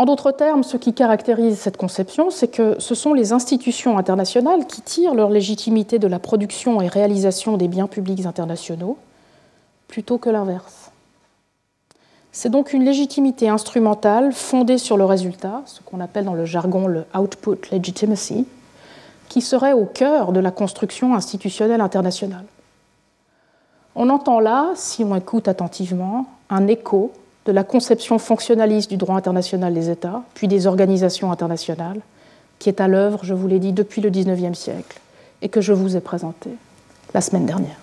En d'autres termes, ce qui caractérise cette conception, c'est que ce sont les institutions internationales qui tirent leur légitimité de la production et réalisation des biens publics internationaux, plutôt que l'inverse. C'est donc une légitimité instrumentale fondée sur le résultat, ce qu'on appelle dans le jargon le output legitimacy, qui serait au cœur de la construction institutionnelle internationale. On entend là, si on écoute attentivement, un écho de la conception fonctionnaliste du droit international des États, puis des organisations internationales, qui est à l'œuvre, je vous l'ai dit, depuis le XIXe siècle, et que je vous ai présenté la semaine dernière.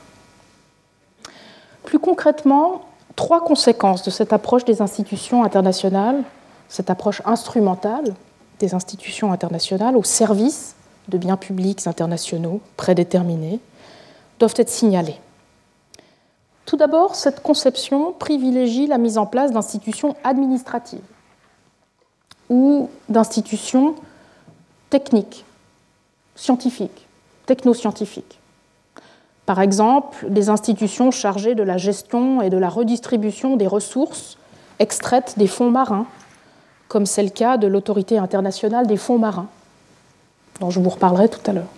Plus concrètement, trois conséquences de cette approche des institutions internationales, cette approche instrumentale des institutions internationales au service de biens publics internationaux prédéterminés, doivent être signalées. Tout d'abord, cette conception privilégie la mise en place d'institutions administratives ou d'institutions techniques, scientifiques, technoscientifiques. Par exemple, des institutions chargées de la gestion et de la redistribution des ressources extraites des fonds marins, comme c'est le cas de l'autorité internationale des fonds marins, dont je vous reparlerai tout à l'heure.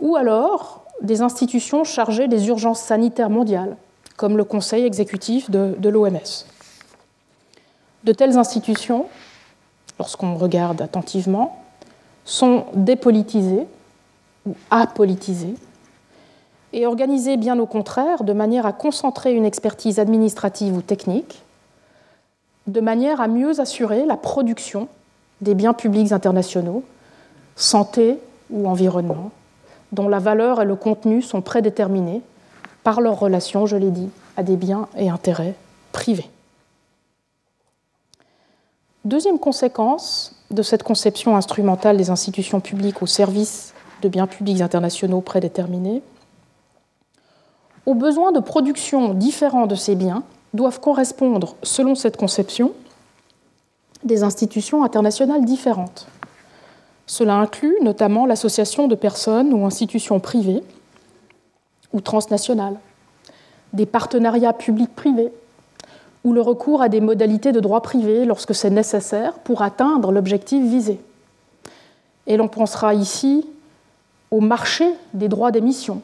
Ou alors des institutions chargées des urgences sanitaires mondiales, comme le Conseil exécutif de, l'OMS. De telles institutions, lorsqu'on regarde attentivement, sont dépolitisées ou apolitisées et organisées bien au contraire de manière à concentrer une expertise administrative ou technique, de manière à mieux assurer la production des biens publics internationaux, santé ou environnement, dont la valeur et le contenu sont prédéterminés par leur relation, je l'ai dit, à des biens et intérêts privés. Deuxième conséquence de cette conception instrumentale des institutions publiques au service de biens publics internationaux prédéterminés, aux besoins de production différents de ces biens doivent correspondre, selon cette conception, des institutions internationales différentes. Cela inclut notamment l'association de personnes ou institutions privées ou transnationales, des partenariats publics-privés ou le recours à des modalités de droit privé lorsque c'est nécessaire pour atteindre l'objectif visé. Et l'on pensera ici au marché des droits d'émission,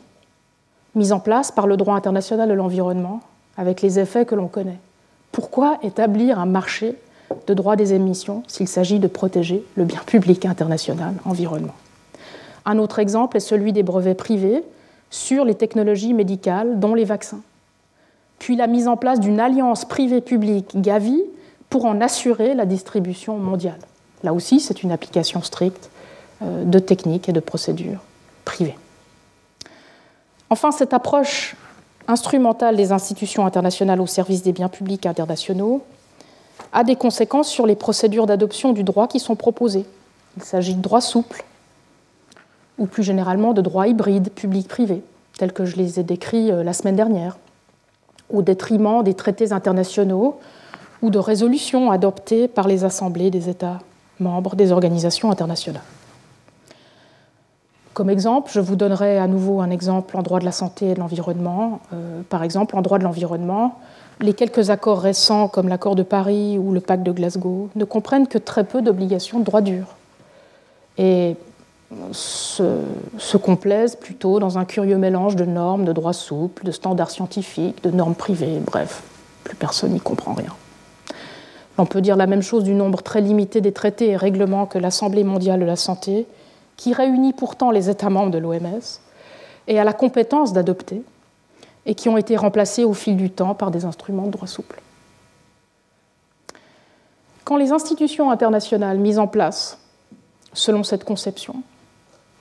mis en place par le droit international de l'environnement, avec les effets que l'on connaît. Pourquoi établir un marché de droit des émissions s'il s'agit de protéger le bien public international, environnement? Un autre exemple est celui des brevets privés sur les technologies médicales, dont les vaccins. Puis la mise en place d'une alliance privée-publique Gavi pour en assurer la distribution mondiale. Là aussi, c'est une application stricte euh, de techniques et de procédures privées. Enfin, cette approche instrumentale des institutions internationales au service des biens publics internationaux a des conséquences sur les procédures d'adoption du droit qui sont proposées. Il s'agit de droits souples, ou plus généralement de droits hybrides, public-privé, tels que je les ai décrits euh, la semaine dernière, au détriment des traités internationaux ou de résolutions adoptées par les assemblées des États membres des organisations internationales. Comme exemple, je vous donnerai à nouveau un exemple en droit de la santé et de l'environnement. Euh, par exemple, en droit de l'environnement, les quelques accords récents comme l'accord de Paris ou le pacte de Glasgow ne comprennent que très peu d'obligations de droit dur et se, se, complaisent plutôt dans un curieux mélange de normes, de droits souples, de standards scientifiques, de normes privées, bref, plus personne n'y comprend rien. On peut dire la même chose du nombre très limité des traités et règlements que l'Assemblée mondiale de la santé, qui réunit pourtant les États membres de l'OMS, et a la compétence d'adopter, et qui ont été remplacés au fil du temps par des instruments de droit souple. Quand les institutions internationales mises en place selon cette conception,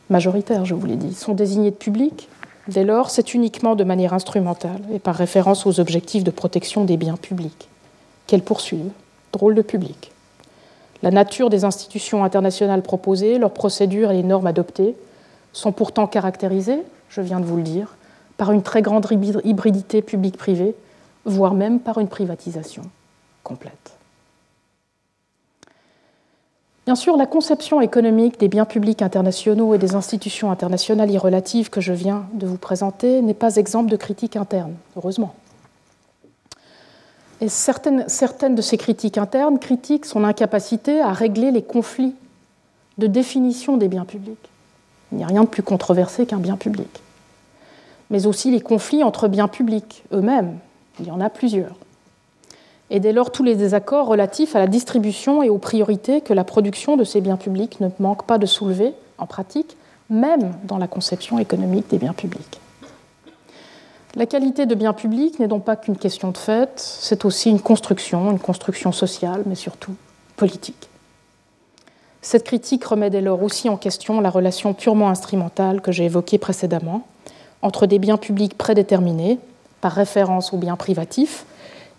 majoritaire je vous l'ai dit, sont désignées de public, dès lors c'est uniquement de manière instrumentale et par référence aux objectifs de protection des biens publics qu'elles poursuivent. Drôle de public. La nature des institutions internationales proposées, leurs procédures et les normes adoptées sont pourtant caractérisées, je viens de vous le dire, par une très grande hybridité publique-privée, voire même par une privatisation complète. Bien sûr, la conception économique des biens publics internationaux et des institutions internationales irrelatives que je viens de vous présenter n'est pas exemple de critiques internes, heureusement. Et certaines, de ces critiques internes critiquent son incapacité à régler les conflits de définition des biens publics. Il n'y a rien de plus controversé qu'un bien public mais aussi les conflits entre biens publics eux-mêmes. Il y en a plusieurs. Et dès lors, tous les désaccords relatifs à la distribution et aux priorités que la production de ces biens publics ne manque pas de soulever en pratique, même dans la conception économique des biens publics. La qualité de biens publics n'est donc pas qu'une question de fait, c'est aussi une construction, une construction sociale, mais surtout politique. Cette critique remet dès lors aussi en question la relation purement instrumentale que j'ai évoquée précédemment, entre des biens publics prédéterminés, par référence aux biens privatifs,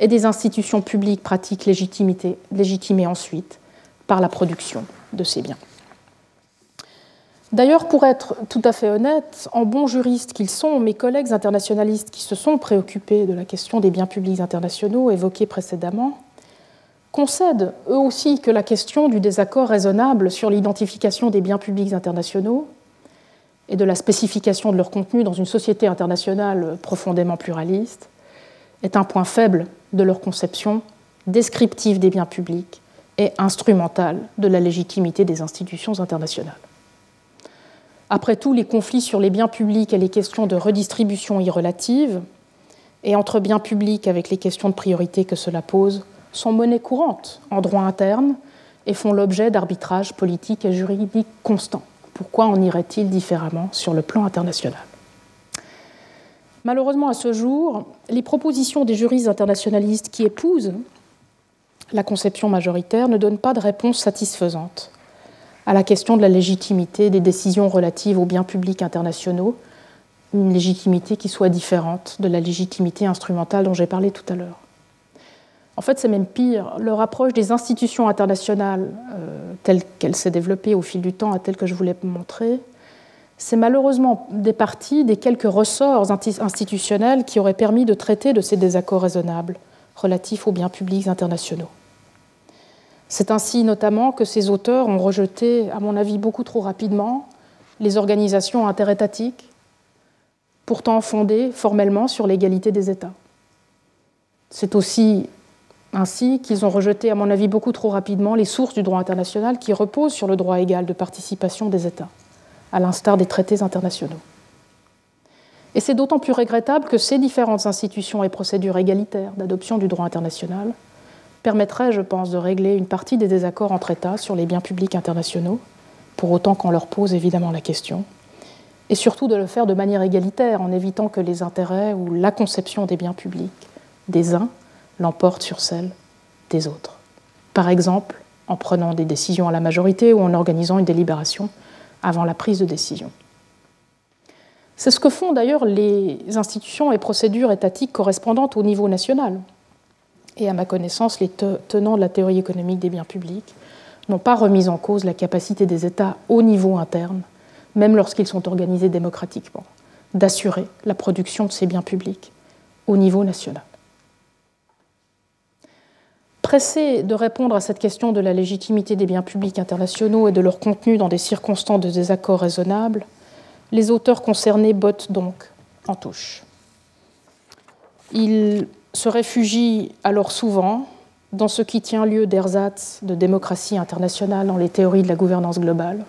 et des institutions publiques pratiques légitimées ensuite par la production de ces biens. D'ailleurs, pour être tout à fait honnête, en bons juristes qu'ils sont, mes collègues internationalistes qui se sont préoccupés de la question des biens publics internationaux évoqués précédemment concèdent eux aussi que la question du désaccord raisonnable sur l'identification des biens publics internationaux et de la spécification de leur contenu dans une société internationale profondément pluraliste est un point faible de leur conception descriptive des biens publics et instrumentale de la légitimité des institutions internationales. Après tout, les conflits sur les biens publics et les questions de redistribution irrelative, et entre biens publics avec les questions de priorité que cela pose, sont monnaie courante en droit interne et font l'objet d'arbitrages politiques et juridiques constants. Pourquoi en irait-il différemment sur le plan international? Malheureusement, à ce jour, les propositions des juristes internationalistes qui épousent la conception majoritaire ne donnent pas de réponse satisfaisante à la question de la légitimité des décisions relatives aux biens publics internationaux, une légitimité qui soit différente de la légitimité instrumentale dont j'ai parlé tout à l'heure. En fait, c'est même pire. Leur approche des institutions internationales, euh, telle qu'elle s'est développée au fil du temps, à telle que je voulais montrer, c'est malheureusement des parties des quelques ressorts institutionnels qui auraient permis de traiter de ces désaccords raisonnables relatifs aux biens publics internationaux. C'est ainsi notamment que ces auteurs ont rejeté, à mon avis beaucoup trop rapidement, les organisations interétatiques, pourtant fondées formellement sur l'égalité des États. C'est aussi ainsi qu'ils ont rejeté, à mon avis, beaucoup trop rapidement les sources du droit international qui reposent sur le droit égal de participation des États, à l'instar des traités internationaux. Et c'est d'autant plus regrettable que ces différentes institutions et procédures égalitaires d'adoption du droit international permettraient, je pense, de régler une partie des désaccords entre États sur les biens publics internationaux, pour autant qu'on leur pose évidemment la question, et surtout de le faire de manière égalitaire en évitant que les intérêts ou la conception des biens publics des uns l'emporte sur celle des autres. Par exemple, en prenant des décisions à la majorité ou en organisant une délibération avant la prise de décision. C'est ce que font d'ailleurs les institutions et procédures étatiques correspondantes au niveau national. Et à ma connaissance, les tenants de la théorie économique des biens publics n'ont pas remis en cause la capacité des États au niveau interne, même lorsqu'ils sont organisés démocratiquement, d'assurer la production de ces biens publics au niveau national. Pressés de répondre à cette question de la légitimité des biens publics internationaux et de leur contenu dans des circonstances de désaccord raisonnables, les auteurs concernés bottent donc en touche. Ils se réfugie alors souvent dans ce qui tient lieu d'ersatz de démocratie internationale dans les théories de la gouvernance globale,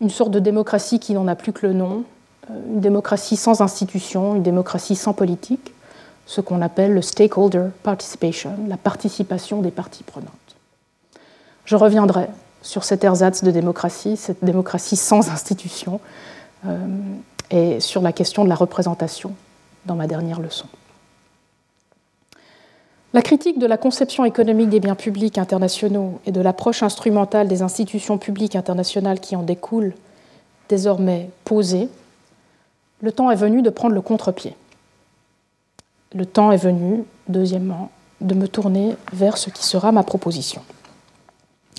une sorte de démocratie qui n'en a plus que le nom, euh, une démocratie sans institution, une démocratie sans politique, ce qu'on appelle le stakeholder participation, la participation des parties prenantes. Je reviendrai sur cet ersatz de démocratie, cette démocratie sans institution, euh, et sur la question de la représentation dans ma dernière leçon. La critique de la conception économique des biens publics internationaux et de l'approche instrumentale des institutions publiques internationales qui en découlent, désormais posée, le temps est venu de prendre le contre-pied. Le temps est venu, deuxièmement, de me tourner vers ce qui sera ma proposition.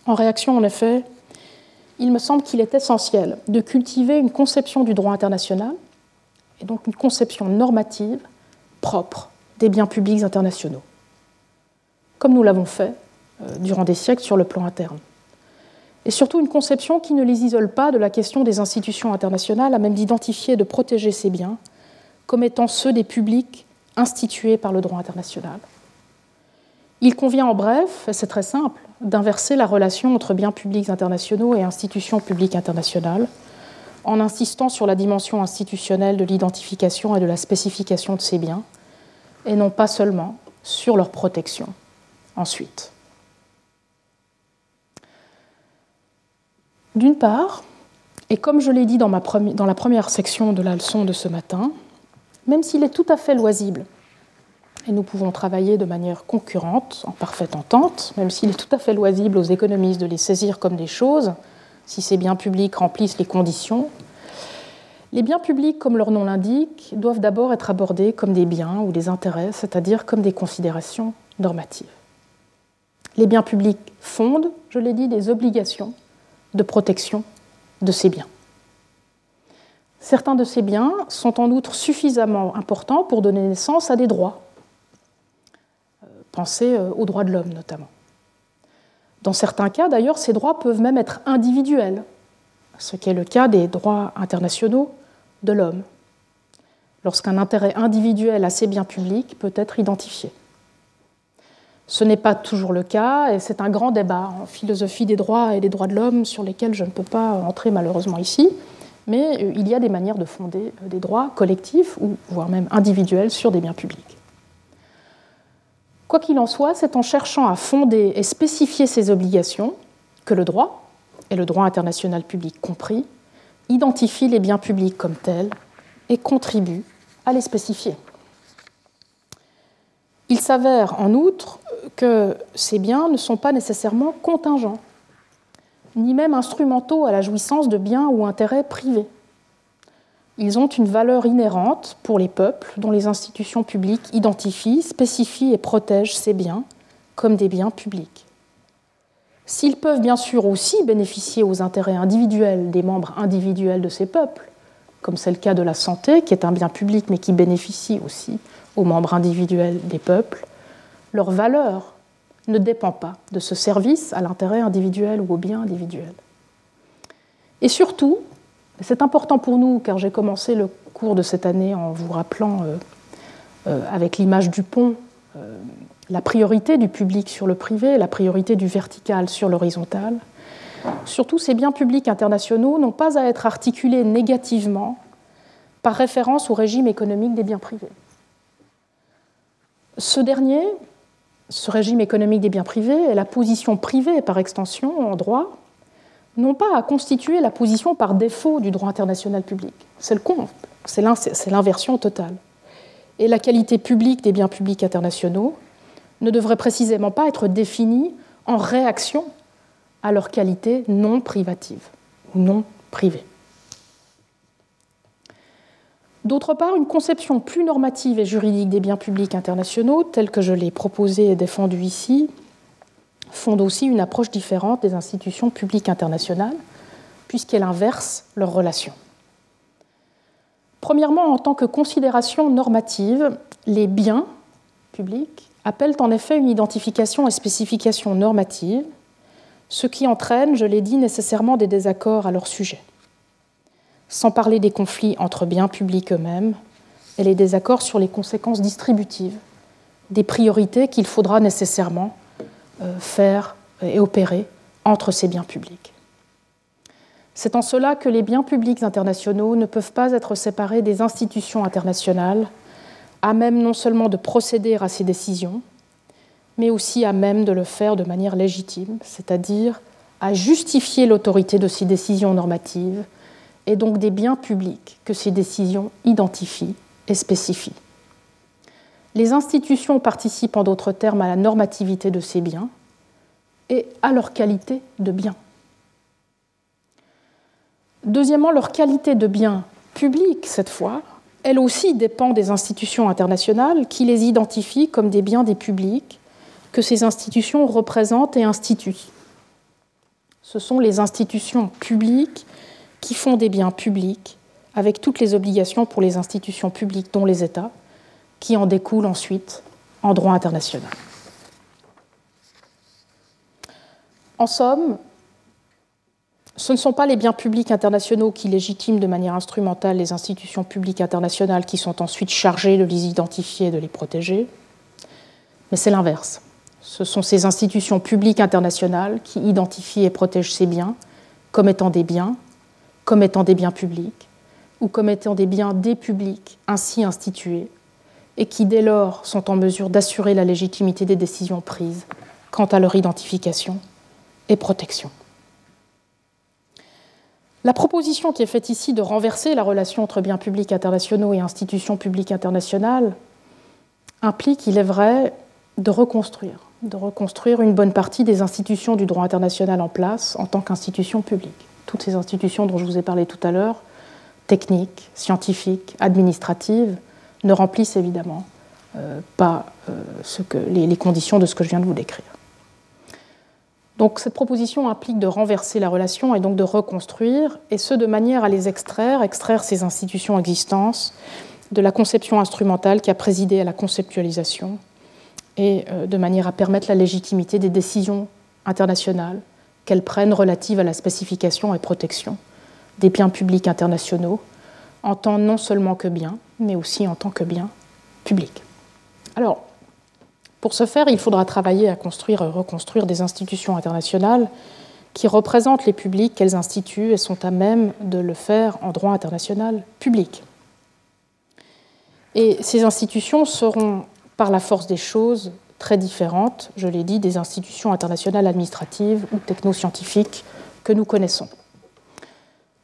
En réaction, en effet, il me semble qu'il est essentiel de cultiver une conception du droit international, et donc une conception normative propre des biens publics internationaux comme nous l'avons fait euh, durant des siècles sur le plan interne. Et surtout une conception qui ne les isole pas de la question des institutions internationales, à même d'identifier et de protéger ces biens comme étant ceux des publics institués par le droit international. Il convient en bref, et c'est très simple, d'inverser la relation entre biens publics internationaux et institutions publiques internationales, en insistant sur la dimension institutionnelle de l'identification et de la spécification de ces biens, et non pas seulement sur leur protection ensuite. D'une part, et comme je l'ai dit dans, dans, la première section de la leçon de ce matin, même s'il est tout à fait loisible, et nous pouvons travailler de manière concurrente, en parfaite entente, même s'il est tout à fait loisible aux économistes de les saisir comme des choses, si ces biens publics remplissent les conditions, les biens publics, comme leur nom l'indique, doivent d'abord être abordés comme des biens ou des intérêts, c'est-à-dire comme des considérations normatives. Les biens publics fondent, je l'ai dit, des obligations de protection de ces biens. Certains de ces biens sont en outre suffisamment importants pour donner naissance à des droits. Euh, pensez euh, aux droits de l'homme notamment. Dans certains cas, d'ailleurs, ces droits peuvent même être individuels, ce qui est le cas des droits internationaux de l'homme, lorsqu'un intérêt individuel à ces biens publics peut être identifié. Ce n'est pas toujours le cas et c'est un grand débat en philosophie des droits et des droits de l'homme sur lesquels je ne peux pas entrer malheureusement ici, mais euh, il y a des manières de fonder euh, des droits collectifs ou voire même individuels sur des biens publics. Quoi qu'il en soit, c'est en cherchant à fonder et spécifier ces obligations que le droit, et le droit international public compris, identifie les biens publics comme tels et contribue à les spécifier. Il s'avère en outre que ces biens ne sont pas nécessairement contingents, ni même instrumentaux à la jouissance de biens ou intérêts privés. Ils ont une valeur inhérente pour les peuples dont les institutions publiques identifient, spécifient et protègent ces biens comme des biens publics. S'ils peuvent bien sûr aussi bénéficier aux intérêts individuels des membres individuels de ces peuples, comme c'est le cas de la santé, qui est un bien public mais qui bénéficie aussi aux membres individuels des peuples, leur valeur ne dépend pas de ce service à l'intérêt individuel ou au bien individuel. Et surtout, c'est important pour nous car j'ai commencé le cours de cette année en vous rappelant euh, euh, avec l'image du pont euh, la priorité du public sur le privé, la priorité du vertical sur l'horizontal. Surtout, ces biens publics internationaux n'ont pas à être articulés négativement par référence au régime économique des biens privés. Ce dernier ce régime économique des biens privés et la position privée par extension en droit n'ont pas à constituer la position par défaut du droit international public. C'est le c'est l'inversion totale. Et la qualité publique des biens publics internationaux ne devrait précisément pas être définie en réaction à leur qualité non privative ou non privée. D'autre part, une conception plus normative et juridique des biens publics internationaux, telle que je l'ai proposée et défendue ici, fonde aussi une approche différente des institutions publiques internationales, puisqu'elle inverse leurs relations. Premièrement, en tant que considération normative, les biens publics appellent en effet une identification et spécification normative, ce qui entraîne, je l'ai dit, nécessairement des désaccords à leur sujet sans parler des conflits entre biens publics eux-mêmes et les désaccords sur les conséquences distributives des priorités qu'il faudra nécessairement euh, faire et opérer entre ces biens publics. C'est en cela que les biens publics internationaux ne peuvent pas être séparés des institutions internationales, à même non seulement de procéder à ces décisions, mais aussi à même de le faire de manière légitime, c'est-à-dire à justifier l'autorité de ces décisions normatives et donc des biens publics que ces décisions identifient et spécifient. Les institutions participent en d'autres termes à la normativité de ces biens et à leur qualité de biens. Deuxièmement, leur qualité de biens publics, cette fois, elle aussi dépend des institutions internationales qui les identifient comme des biens des publics que ces institutions représentent et instituent. Ce sont les institutions publiques qui font des biens publics avec toutes les obligations pour les institutions publiques, dont les États, qui en découlent ensuite en droit international. En somme, ce ne sont pas les biens publics internationaux qui légitiment de manière instrumentale les institutions publiques internationales qui sont ensuite chargées de les identifier et de les protéger, mais c'est l'inverse. Ce sont ces institutions publiques internationales qui identifient et protègent ces biens comme étant des biens, comme étant des biens publics, ou comme étant des biens des publics ainsi institués, et qui dès lors sont en mesure d'assurer la légitimité des décisions prises quant à leur identification et protection. La proposition qui est faite ici de renverser la relation entre biens publics internationaux et institutions publiques internationales implique, il est vrai, de reconstruire, de reconstruire une bonne partie des institutions du droit international en place en tant qu'institutions publiques. Toutes ces institutions dont je vous ai parlé tout à l'heure, techniques, scientifiques, administratives, ne remplissent évidemment euh, pas euh, que, les conditions de ce que je viens de vous décrire. Donc cette proposition implique de renverser la relation et donc de reconstruire, et ce de manière à les extraire, extraire ces institutions existantes de la conception instrumentale qui a présidé à la conceptualisation, et euh, de manière à permettre la légitimité des décisions internationales qu'elles prennent relatives à la spécification et protection des biens publics internationaux, en tant non seulement que biens, mais aussi en tant que biens publics. Alors, pour ce faire, il faudra travailler à construire et reconstruire des institutions internationales qui représentent les publics qu'elles instituent et sont à même de le faire en droit international public. Et ces institutions seront, par la force des choses, très différentes, je l'ai dit, des institutions internationales administratives ou technoscientifiques que nous connaissons.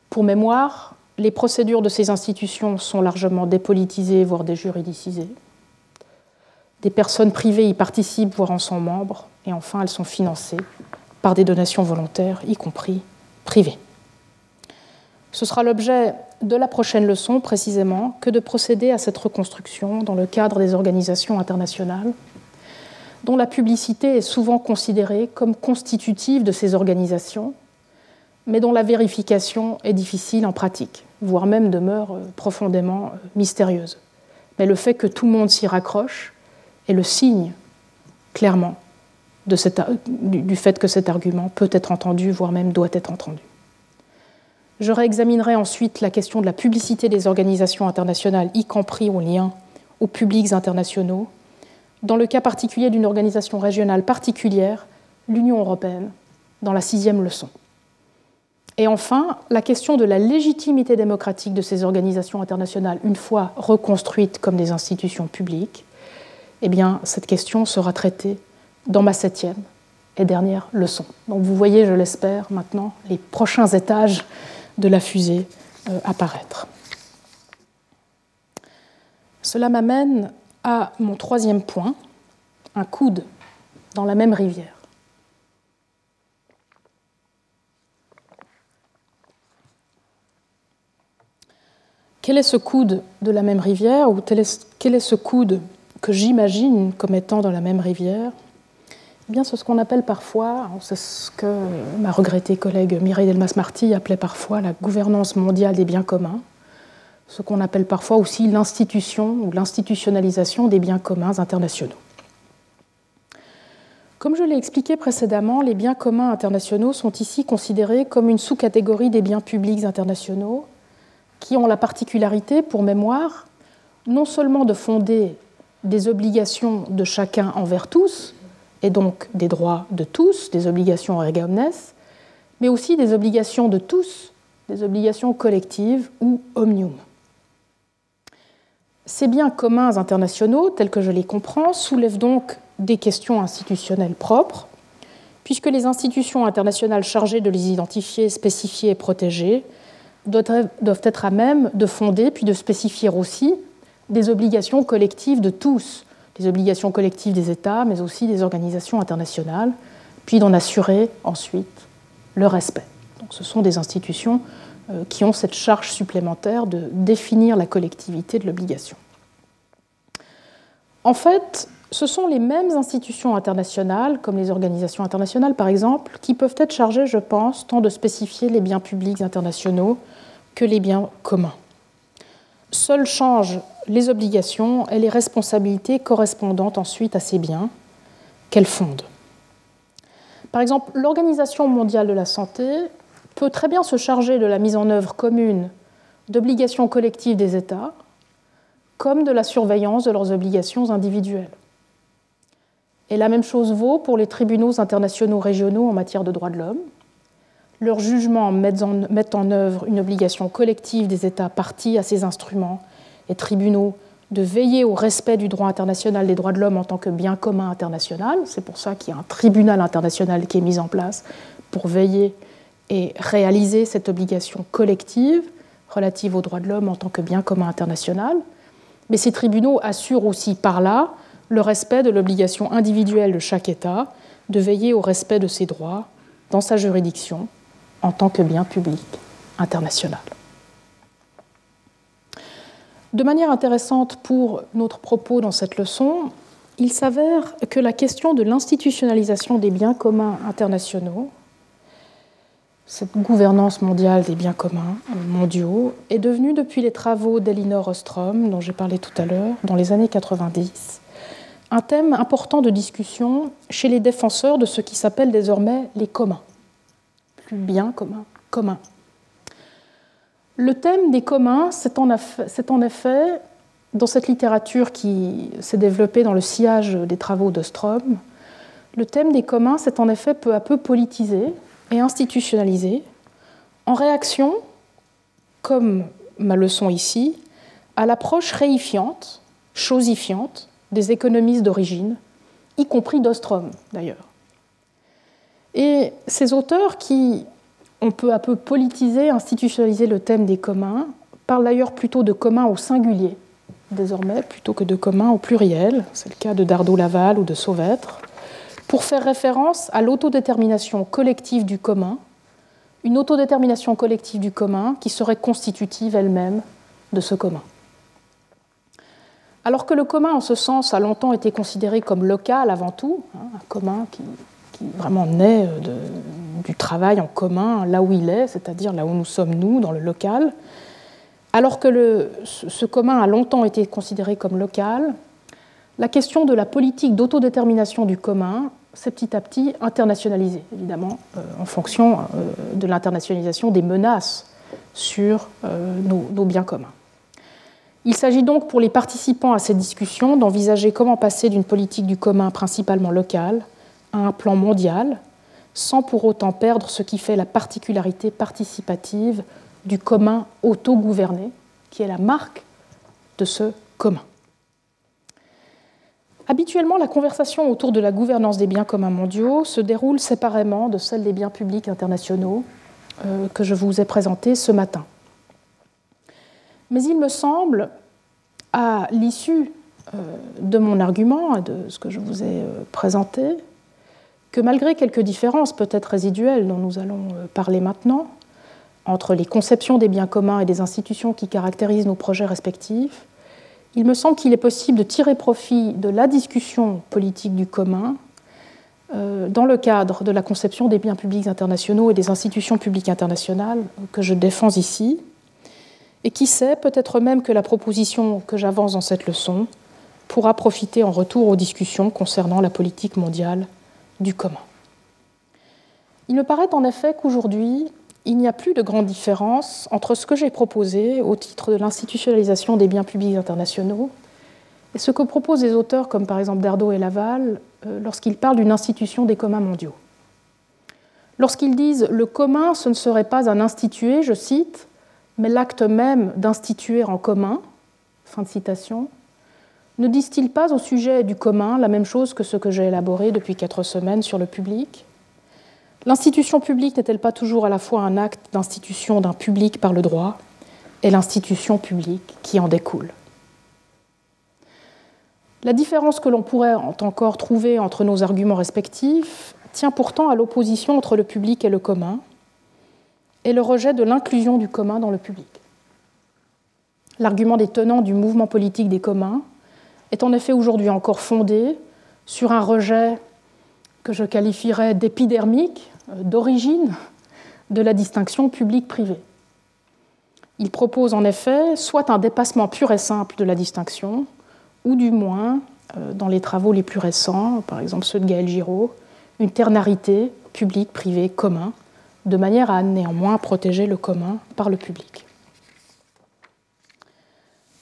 Pour mémoire, les procédures de ces institutions sont largement dépolitisées, voire déjuridicisées. Des personnes privées y participent, voire en sont membres. Et enfin, elles sont financées par des donations volontaires, y compris privées. Ce sera l'objet de la prochaine leçon, précisément, que de procéder à cette reconstruction dans le cadre des organisations internationales, dont la publicité est souvent considérée comme constitutive de ces organisations, mais dont la vérification est difficile en pratique, voire même demeure profondément mystérieuse. Mais le fait que tout le monde s'y raccroche est le signe, clairement, du, fait que cet argument peut être entendu, voire même doit être entendu. Je réexaminerai ensuite la question de la publicité des organisations internationales, y compris au lien aux publics internationaux, dans le cas particulier d'une organisation régionale particulière, l'Union européenne, dans la sixième leçon. Et enfin, la question de la légitimité démocratique de ces organisations internationales, une fois reconstruites comme des institutions publiques, eh bien, cette question sera traitée dans ma septième et dernière leçon. Donc vous voyez, je l'espère, maintenant les prochains étages de la fusée euh, apparaître. Cela m'amène à mon troisième point, un coude dans la même rivière. Quel est ce coude de la même rivière ou quel est ce coude que j'imagine comme étant dans la même rivière, eh bien, c'est ce qu'on appelle parfois, c'est ce que ma regrettée collègue Mireille Delmas-Marty appelait parfois la gouvernance mondiale des biens communs, ce qu'on appelle parfois aussi l'institution ou l'institutionnalisation des biens communs internationaux. Comme je l'ai expliqué précédemment, les biens communs internationaux sont ici considérés comme une sous-catégorie des biens publics internationaux qui ont la particularité, pour mémoire, non seulement de fonder des obligations de chacun envers tous, et donc des droits de tous, des obligations erga mais aussi des obligations de tous, des obligations collectives ou omnium. Ces biens communs internationaux, tels que je les comprends, soulèvent donc des questions institutionnelles propres, puisque les institutions internationales chargées de les identifier, spécifier et protéger doivent être à même de fonder puis de spécifier aussi des obligations collectives de tous, des obligations collectives des États, mais aussi des organisations internationales, puis d'en assurer ensuite le respect. Donc ce sont des institutions qui ont cette charge supplémentaire de définir la collectivité de l'obligation. En fait, ce sont les mêmes institutions internationales, comme les organisations internationales par exemple, qui peuvent être chargées, je pense, tant de spécifier les biens publics internationaux que les biens communs. Seules changent les obligations et les responsabilités correspondant ensuite à ces biens qu'elles fondent. Par exemple, l'Organisation mondiale de la santé peut très bien se charger de la mise en œuvre commune d'obligations collectives des États, comme de la surveillance de leurs obligations individuelles. Et la même chose vaut pour les tribunaux internationaux régionaux en matière de droits de l'homme. Leurs jugements mettent en, œuvre une obligation collective des États partis à ces instruments et tribunaux de veiller au respect du droit international des droits de l'homme en tant que bien commun international. C'est pour ça qu'il y a un tribunal international qui est mis en place pour veiller et réaliser cette obligation collective relative aux droits de l'homme en tant que bien commun international. Mais ces tribunaux assurent aussi par là le respect de l'obligation individuelle de chaque État de veiller au respect de ses droits dans sa juridiction en tant que bien public international. De manière intéressante pour notre propos dans cette leçon, il s'avère que la question de l'institutionnalisation des biens communs internationaux, cette gouvernance mondiale des biens communs mondiaux, est devenue depuis les travaux d'Elinor Ostrom, dont j'ai parlé tout à l'heure, dans les années 90, un thème important de discussion chez les défenseurs de ce qui s'appelle désormais les communs. Plus bien commun, commun. Le thème des communs, c'est en, effet, dans cette littérature qui s'est développée dans le sillage des travaux d'Ostrom, le thème des communs s'est en effet peu à peu politisé et institutionnalisé en réaction, comme ma leçon ici, à l'approche réifiante, chosifiante des économistes d'origine, y compris d'Ostrom d'ailleurs. Et ces auteurs qui ont peu à peu politisé, institutionnalisé le thème des communs, parlent d'ailleurs plutôt de communs au singulier, désormais, plutôt que de communs au pluriel, c'est le cas de Dardot-Laval ou de Sauvêtre, pour faire référence à l'autodétermination collective du commun, une autodétermination collective du commun qui serait constitutive elle-même de ce commun. Alors que le commun, en ce sens, a longtemps été considéré comme local avant tout, hein, un commun qui, vraiment naît euh, du travail en commun là où il est, c'est-à-dire là où nous sommes nous, dans le local, alors que ce commun a longtemps été considéré comme local, la question de la politique d'autodétermination du commun s'est petit à petit internationalisée, évidemment, euh, en fonction euh, de l'internationalisation des menaces sur nos biens communs. Il s'agit donc pour les participants à cette discussion d'envisager comment passer d'une politique du commun principalement locale à un plan mondial, sans pour autant perdre ce qui fait la particularité participative du commun autogouverné, qui est la marque de ce commun. Habituellement, la conversation autour de la gouvernance des biens communs mondiaux se déroule séparément de celle des biens publics internationaux euh, que je vous ai présentée ce matin. Mais il me semble, à l'issue euh, de mon argument et de ce que je vous ai euh, présenté, que malgré quelques différences peut-être résiduelles dont nous allons parler maintenant, entre les conceptions des biens communs et des institutions qui caractérisent nos projets respectifs, il me semble qu'il est possible de tirer profit de la discussion politique du commun dans le cadre de la conception des biens publics internationaux et des institutions publiques internationales que je défends ici, et qui sait, peut-être même que la proposition que j'avance dans cette leçon pourra profiter en retour aux discussions concernant la politique mondiale du commun. Il me paraît en effet qu'aujourd'hui, il n'y a plus de grande différence entre ce que j'ai proposé au titre de l'institutionnalisation des biens publics internationaux et ce que proposent les auteurs comme par exemple Dardot et Laval euh, lorsqu'ils parlent d'une institution des communs mondiaux. Lorsqu'ils disent le commun, ce ne serait pas un institué, je cite, mais l'acte même d'instituer en commun, fin de citation, ne disent-ils pas au sujet du commun la même chose que ce que j'ai élaboré depuis quatre semaines sur le public? L'institution publique n'est-elle pas toujours à la fois un acte d'institution d'un public par le droit et l'institution publique qui en découle? La différence que l'on pourrait encore trouver entre nos arguments respectifs tient pourtant à l'opposition entre le public et le commun et le rejet de l'inclusion du commun dans le public. L'argument des tenants du mouvement politique des communs est en effet aujourd'hui encore fondé sur un rejet que je qualifierais d'épidermique, euh, d'origine, de la distinction public-privé. Il propose en effet soit un dépassement pur et simple de la distinction, ou du moins, euh, dans les travaux les plus récents, par exemple ceux de Gaël Giraud, une ternarité public-privé commun, de manière à néanmoins protéger le commun par le public.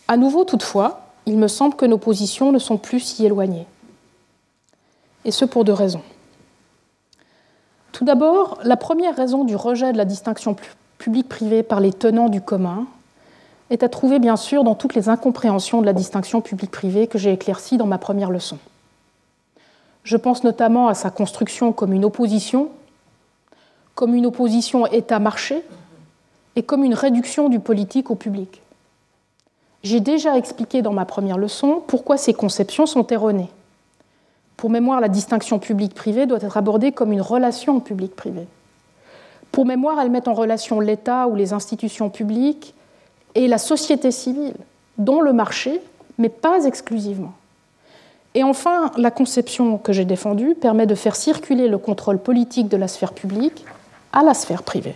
À nouveau, toutefois, il me semble que nos positions ne sont plus si éloignées. Et ce pour deux raisons. Tout d'abord, la première raison du rejet de la distinction publique-privée par les tenants du commun est à trouver bien sûr dans toutes les incompréhensions de la distinction publique-privée que j'ai éclaircies dans ma première leçon. Je pense notamment à sa construction comme une opposition, comme une opposition État-marché et comme une réduction du politique au public. J'ai déjà expliqué dans ma première leçon pourquoi ces conceptions sont erronées. Pour mémoire, la distinction public-privé doit être abordée comme une relation public-privé. Pour mémoire, elle met en relation l'État ou les institutions publiques et la société civile, dont le marché, mais pas exclusivement. Et enfin, la conception que j'ai défendue permet de faire circuler le contrôle politique de la sphère publique à la sphère privée.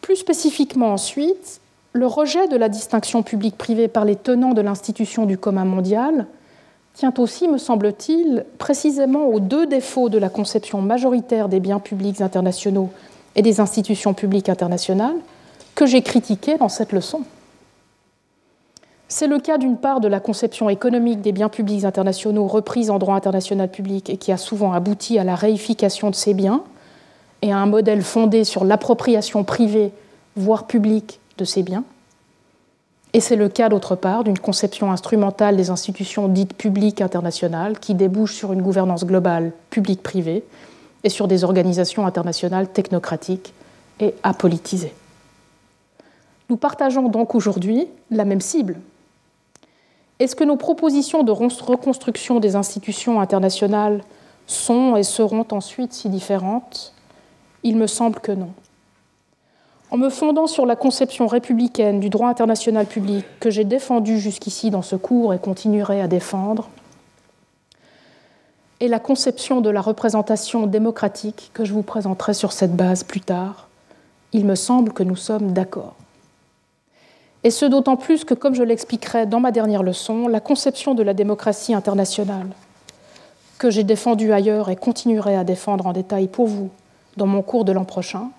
Plus spécifiquement ensuite, le rejet de la distinction publique-privée par les tenants de l'institution du commun mondial tient aussi, me semble-t-il, précisément aux deux défauts de la conception majoritaire des biens publics internationaux et des institutions publiques internationales que j'ai critiqués dans cette leçon. C'est le cas d'une part de la conception économique des biens publics internationaux reprise en droit international public et qui a souvent abouti à la réification de ces biens et à un modèle fondé sur l'appropriation privée, voire publique, de ces biens. Et c'est le cas, d'autre part, d'une conception instrumentale des institutions dites publiques internationales qui débouchent sur une gouvernance globale publique-privée et sur des organisations internationales technocratiques et apolitisées. Nous partageons donc aujourd'hui la même cible. Est-ce que nos propositions de reconstruction des institutions internationales sont et seront ensuite si différentes? Il me semble que non. En me fondant sur la conception républicaine du droit international public que j'ai défendu jusqu'ici dans ce cours et continuerai à défendre, et la conception de la représentation démocratique que je vous présenterai sur cette base plus tard, il me semble que nous sommes d'accord. Et ce d'autant plus que, comme je l'expliquerai dans ma dernière leçon, la conception de la démocratie internationale, que j'ai défendue ailleurs et continuerai à défendre en détail pour vous dans mon cours de l'an prochain,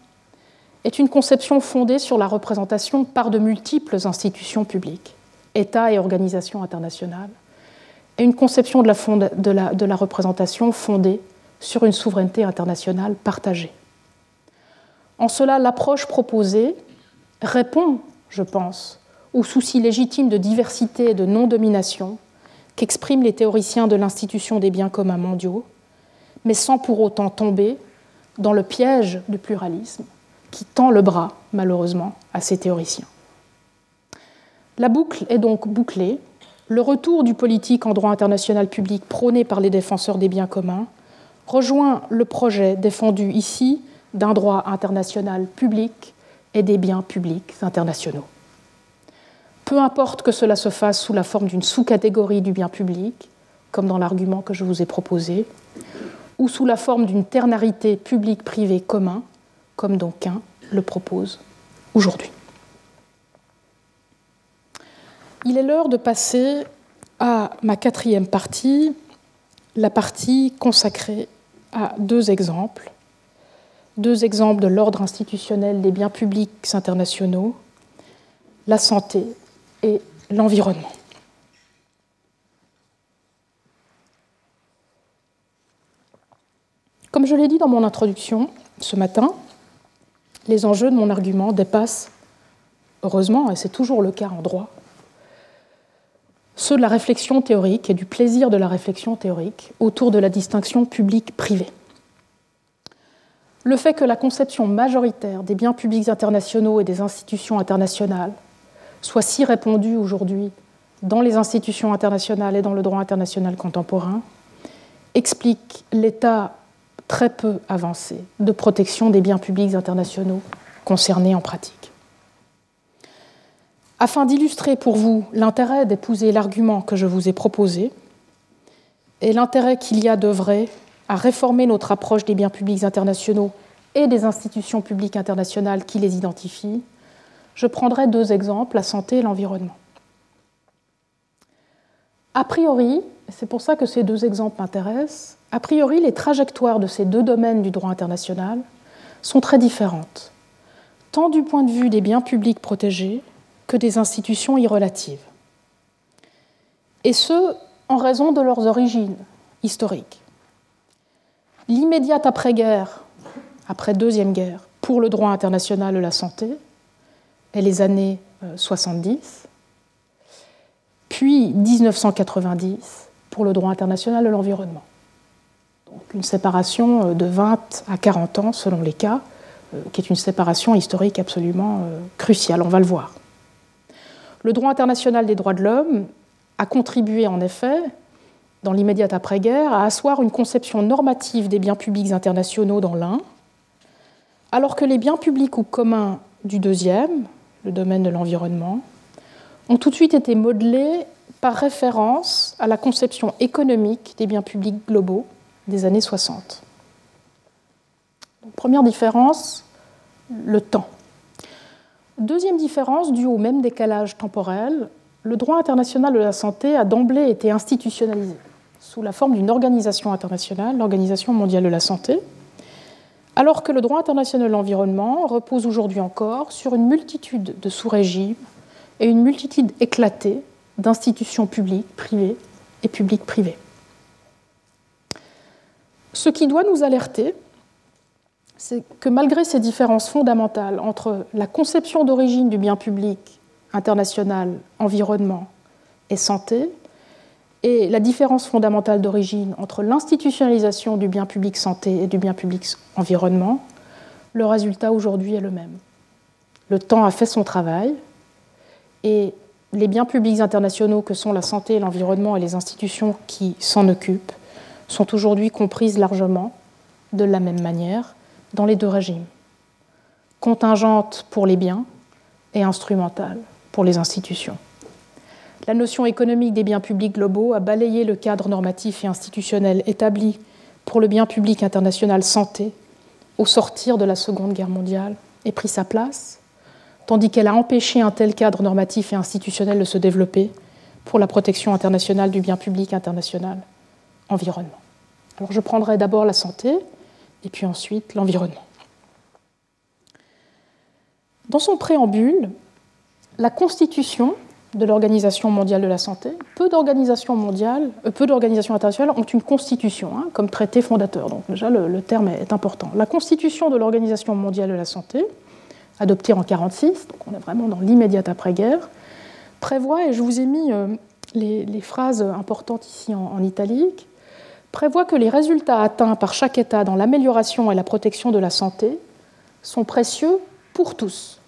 est une conception fondée sur la représentation par de multiples institutions publiques, États et organisations internationales, et une conception de la, représentation fondée sur une souveraineté internationale partagée. En cela, l'approche proposée répond, je pense, au souci légitime de diversité et de non-domination qu'expriment les théoriciens de l'institution des biens communs mondiaux, mais sans pour autant tomber dans le piège du pluralisme qui tend le bras, malheureusement, à ces théoriciens. La boucle est donc bouclée. Le retour du politique en droit international public prôné par les défenseurs des biens communs rejoint le projet défendu ici d'un droit international public et des biens publics internationaux. Peu importe que cela se fasse sous la forme d'une sous-catégorie du bien public, comme dans l'argument que je vous ai proposé, ou sous la forme d'une ternarité public-privé commun, comme d'aucuns le propose aujourd'hui. Il est l'heure de passer à ma quatrième partie, la partie consacrée à deux exemples, deux exemples de l'ordre institutionnel des biens publics internationaux, la santé et l'environnement. Comme je l'ai dit dans mon introduction ce matin, les enjeux de mon argument dépassent, heureusement, et c'est toujours le cas en droit, ceux de la réflexion théorique et du plaisir de la réflexion théorique autour de la distinction publique-privée. Le fait que la conception majoritaire des biens publics internationaux et des institutions internationales soit si répandue aujourd'hui dans les institutions internationales et dans le droit international contemporain explique l'état très peu avancé de protection des biens publics internationaux concernés en pratique. Afin d'illustrer pour vous l'intérêt d'épouser l'argument que je vous ai proposé et l'intérêt qu'il y a d'œuvrer à réformer notre approche des biens publics internationaux et des institutions publiques internationales qui les identifient, je prendrai deux exemples, la santé et l'environnement. A priori, c'est pour ça que ces deux exemples m'intéressent, a priori, les trajectoires de ces deux domaines du droit international sont très différentes, tant du point de vue des biens publics protégés que des institutions irrelatives. Et ce, en raison de leurs origines historiques. L'immédiate après-guerre, après Deuxième Guerre, pour le droit international de la santé, et les années 70, euh, puis 1990 pour le droit international de l'environnement. Une séparation euh, de 20 à 40 ans selon les cas, euh, qui est une séparation historique absolument cruciale, on va le voir. Le droit international des droits de l'homme a contribué en effet, dans l'immédiate après-guerre, à asseoir une conception normative des biens publics internationaux dans l'un, alors que les biens publics ou communs du deuxième, le domaine de l'environnement, ont tout de suite été modelés par référence à la conception économique des biens publics globaux des années 60. première différence, le temps. Deuxième différence, due au même décalage temporel, le droit international de la santé a d'emblée été institutionnalisé sous la forme d'une organisation internationale, l'Organisation mondiale de la santé, alors que le droit international de l'environnement repose aujourd'hui encore sur une multitude de sous-régimes et une multitude éclatée d'institutions publiques, privées et publiques-privées. Ce qui doit nous alerter, c'est que malgré ces différences fondamentales entre la conception d'origine du bien public international, environnement et santé, et la différence fondamentale d'origine entre l'institutionnalisation du bien public santé et du bien public environnement, le résultat aujourd'hui est le même. Le temps a fait son travail et les biens publics internationaux que sont la santé, l'environnement et les institutions qui s'en occupent sont aujourd'hui comprises largement de la même manière dans les deux régimes, contingente pour les biens et instrumentale pour les institutions. La notion économique des biens publics globaux a balayé le cadre normatif et institutionnel établi pour le bien public international santé au sortir de la Seconde Guerre mondiale et pris sa place, tandis qu'elle a empêché un tel cadre normatif et institutionnel de se développer pour la protection internationale du bien public international environnement. Alors je prendrai d'abord la santé et puis ensuite l'environnement. Dans son préambule, la Constitution de l'Organisation mondiale de la santé, peu d'organisations mondiales, euh, peu d'organisations internationales ont une constitution hein, comme traité fondateur. Donc déjà le, terme est important. La constitution de l'Organisation mondiale de la santé, adoptée en 1946, donc on est vraiment dans l'immédiate après-guerre, prévoit, et je vous ai mis euh, les, phrases importantes ici en, en italique, prévoit que les résultats atteints par chaque État dans l'amélioration et la protection de la santé sont précieux pour tous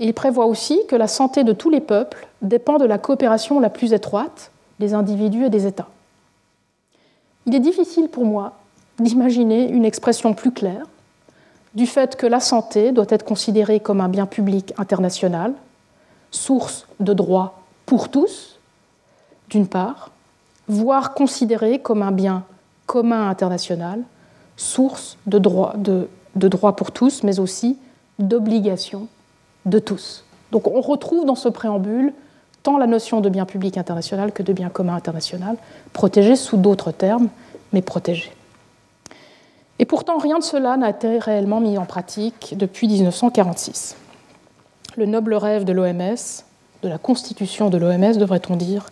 il prévoit aussi que la santé de tous les peuples dépend de la coopération la plus étroite des individus et des États. Il est difficile pour moi d'imaginer une expression plus claire du fait que la santé doit être considérée comme un bien public international, source de droits pour tous, d'une part, voire considérée comme un bien commun international, source de droits de, pour tous, mais aussi d'obligations de tous. Donc on retrouve dans ce préambule tant la notion de bien public international que de bien commun international, protégé sous d'autres termes, mais protégé. Et pourtant, rien de cela n'a été réellement mis en pratique depuis 1946. Le noble rêve de l'OMS, de la constitution de l'OMS, devrait-on dire,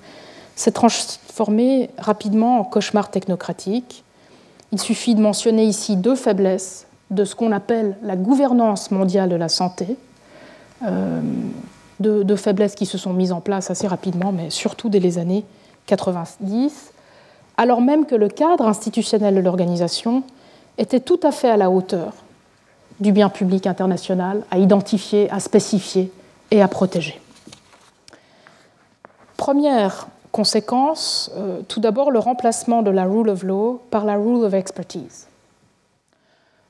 s'est transformé rapidement en cauchemar technocratique, Il suffit de mentionner ici deux faiblesses de ce qu'on appelle la gouvernance mondiale de la santé, euh, deux, faiblesses qui se sont mises en place assez rapidement, mais surtout dès les années 90, alors même que le cadre institutionnel de l'organisation était tout à fait à la hauteur du bien public international à identifier, à spécifier et à protéger. Première conséquence, euh, tout d'abord le remplacement de la rule of law par la rule of expertise.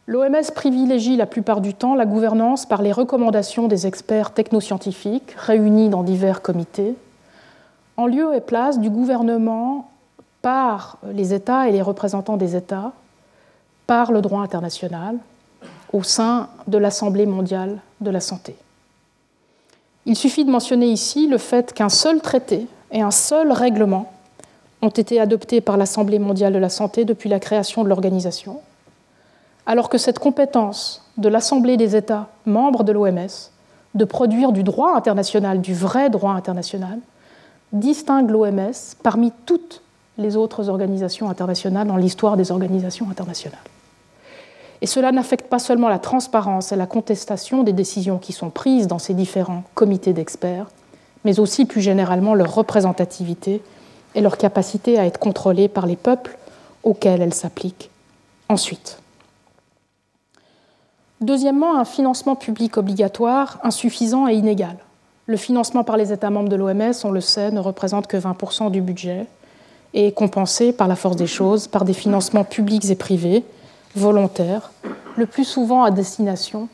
L'OMS privilégie la plupart du temps la gouvernance par les recommandations des experts technoscientifiques réunis dans divers comités, en lieu et place du gouvernement par les États et les représentants des États, par le droit international, au sein de l'Assemblée mondiale de la santé. Il suffit de mentionner ici le fait qu'un seul traité et un seul règlement ont été adoptés par l'Assemblée mondiale de la santé depuis la création de l'organisation, alors que cette compétence de l'Assemblée des États membres de l'OMS de produire du droit international, du vrai droit international, distingue l'OMS parmi toutes les autres organisations internationales dans l'histoire des organisations internationales. Et cela n'affecte pas seulement la transparence et la contestation des décisions qui sont prises dans ces différents comités d'experts, mais aussi plus généralement leur représentativité et leur capacité à être contrôlées par les peuples auxquels elles s'appliquent ensuite. Deuxièmement, un financement public obligatoire insuffisant et inégal. Le financement par les États membres de l'OMS, on le sait, ne représente que 20% du budget et est compensé par la force des choses par des financements publics et privés volontaires, le plus souvent à destination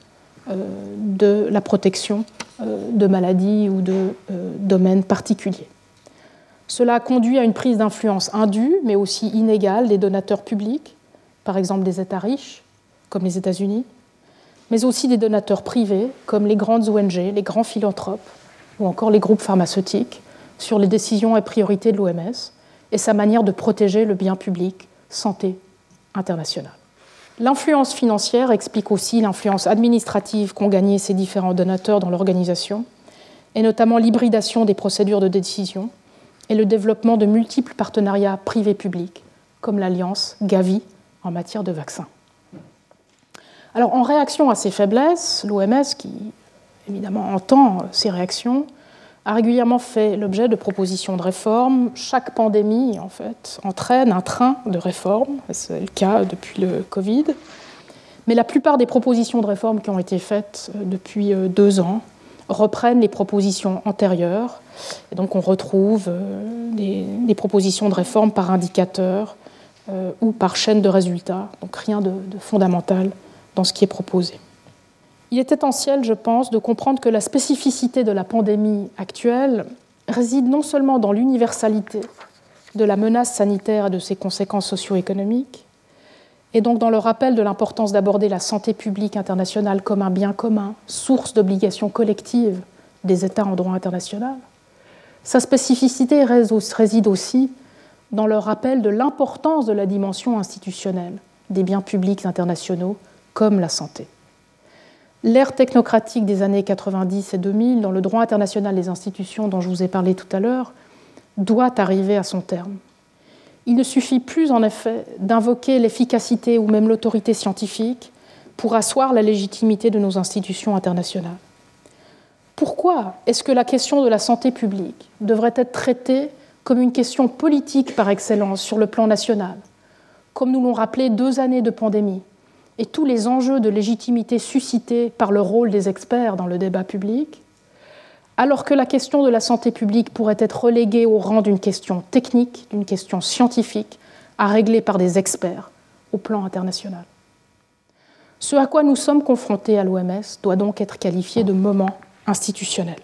euh, de la protection de maladies ou de euh, domaines particuliers. Cela conduit à une prise d'influence indue, mais aussi inégale des donateurs publics, par exemple des États riches, comme les États-Unis, mais aussi des donateurs privés, comme les grandes ONG, les grands philanthropes ou encore les groupes pharmaceutiques, sur les décisions et priorités de l'OMS et sa manière de protéger le bien public santé internationale. L'influence financière explique aussi l'influence administrative qu'ont gagnée ces différents donateurs dans l'organisation, et notamment l'hybridation des procédures de décision et le développement de multiples partenariats privés-publics, comme l'alliance Gavi en matière de vaccins. Alors, en réaction à ces faiblesses, l'OMS, qui évidemment entend ces réactions, a régulièrement fait l'objet de propositions de réforme. Chaque pandémie, en fait, entraîne un train de réformes. C'est le cas depuis le Covid. Mais la plupart des propositions de réforme qui ont été faites euh, depuis euh, deux ans reprennent les propositions antérieures. Et donc on retrouve euh, des, propositions de réforme par indicateur ou par chaîne de résultats. Donc rien de fondamental dans ce qui est proposé. Il est essentiel, je pense, de comprendre que la spécificité de la pandémie actuelle réside non seulement dans l'universalité de la menace sanitaire et de ses conséquences socio-économiques, et donc dans le rappel de l'importance d'aborder la santé publique internationale comme un bien commun, source d'obligations collectives des États en droit international. Sa spécificité réside aussi dans le rappel de l'importance de la dimension institutionnelle des biens publics internationaux comme la santé. L'ère technocratique des années 90 et 2000 dans le droit international des institutions dont je vous ai parlé tout à l'heure doit arriver à son terme. Il ne suffit plus en effet d'invoquer l'efficacité ou même l'autorité scientifique pour asseoir la légitimité de nos institutions internationales. Pourquoi est-ce que la question de la santé publique devrait être traitée comme une question politique par excellence sur le plan national, comme nous l'ont rappelé deux années de pandémie et tous les enjeux de légitimité suscités par le rôle des experts dans le débat public, alors que la question de la santé publique pourrait être reléguée au rang d'une question technique, d'une question scientifique, à régler par des experts au plan international. Ce à quoi nous sommes confrontés à l'OMS doit donc être qualifié de moment institutionnel.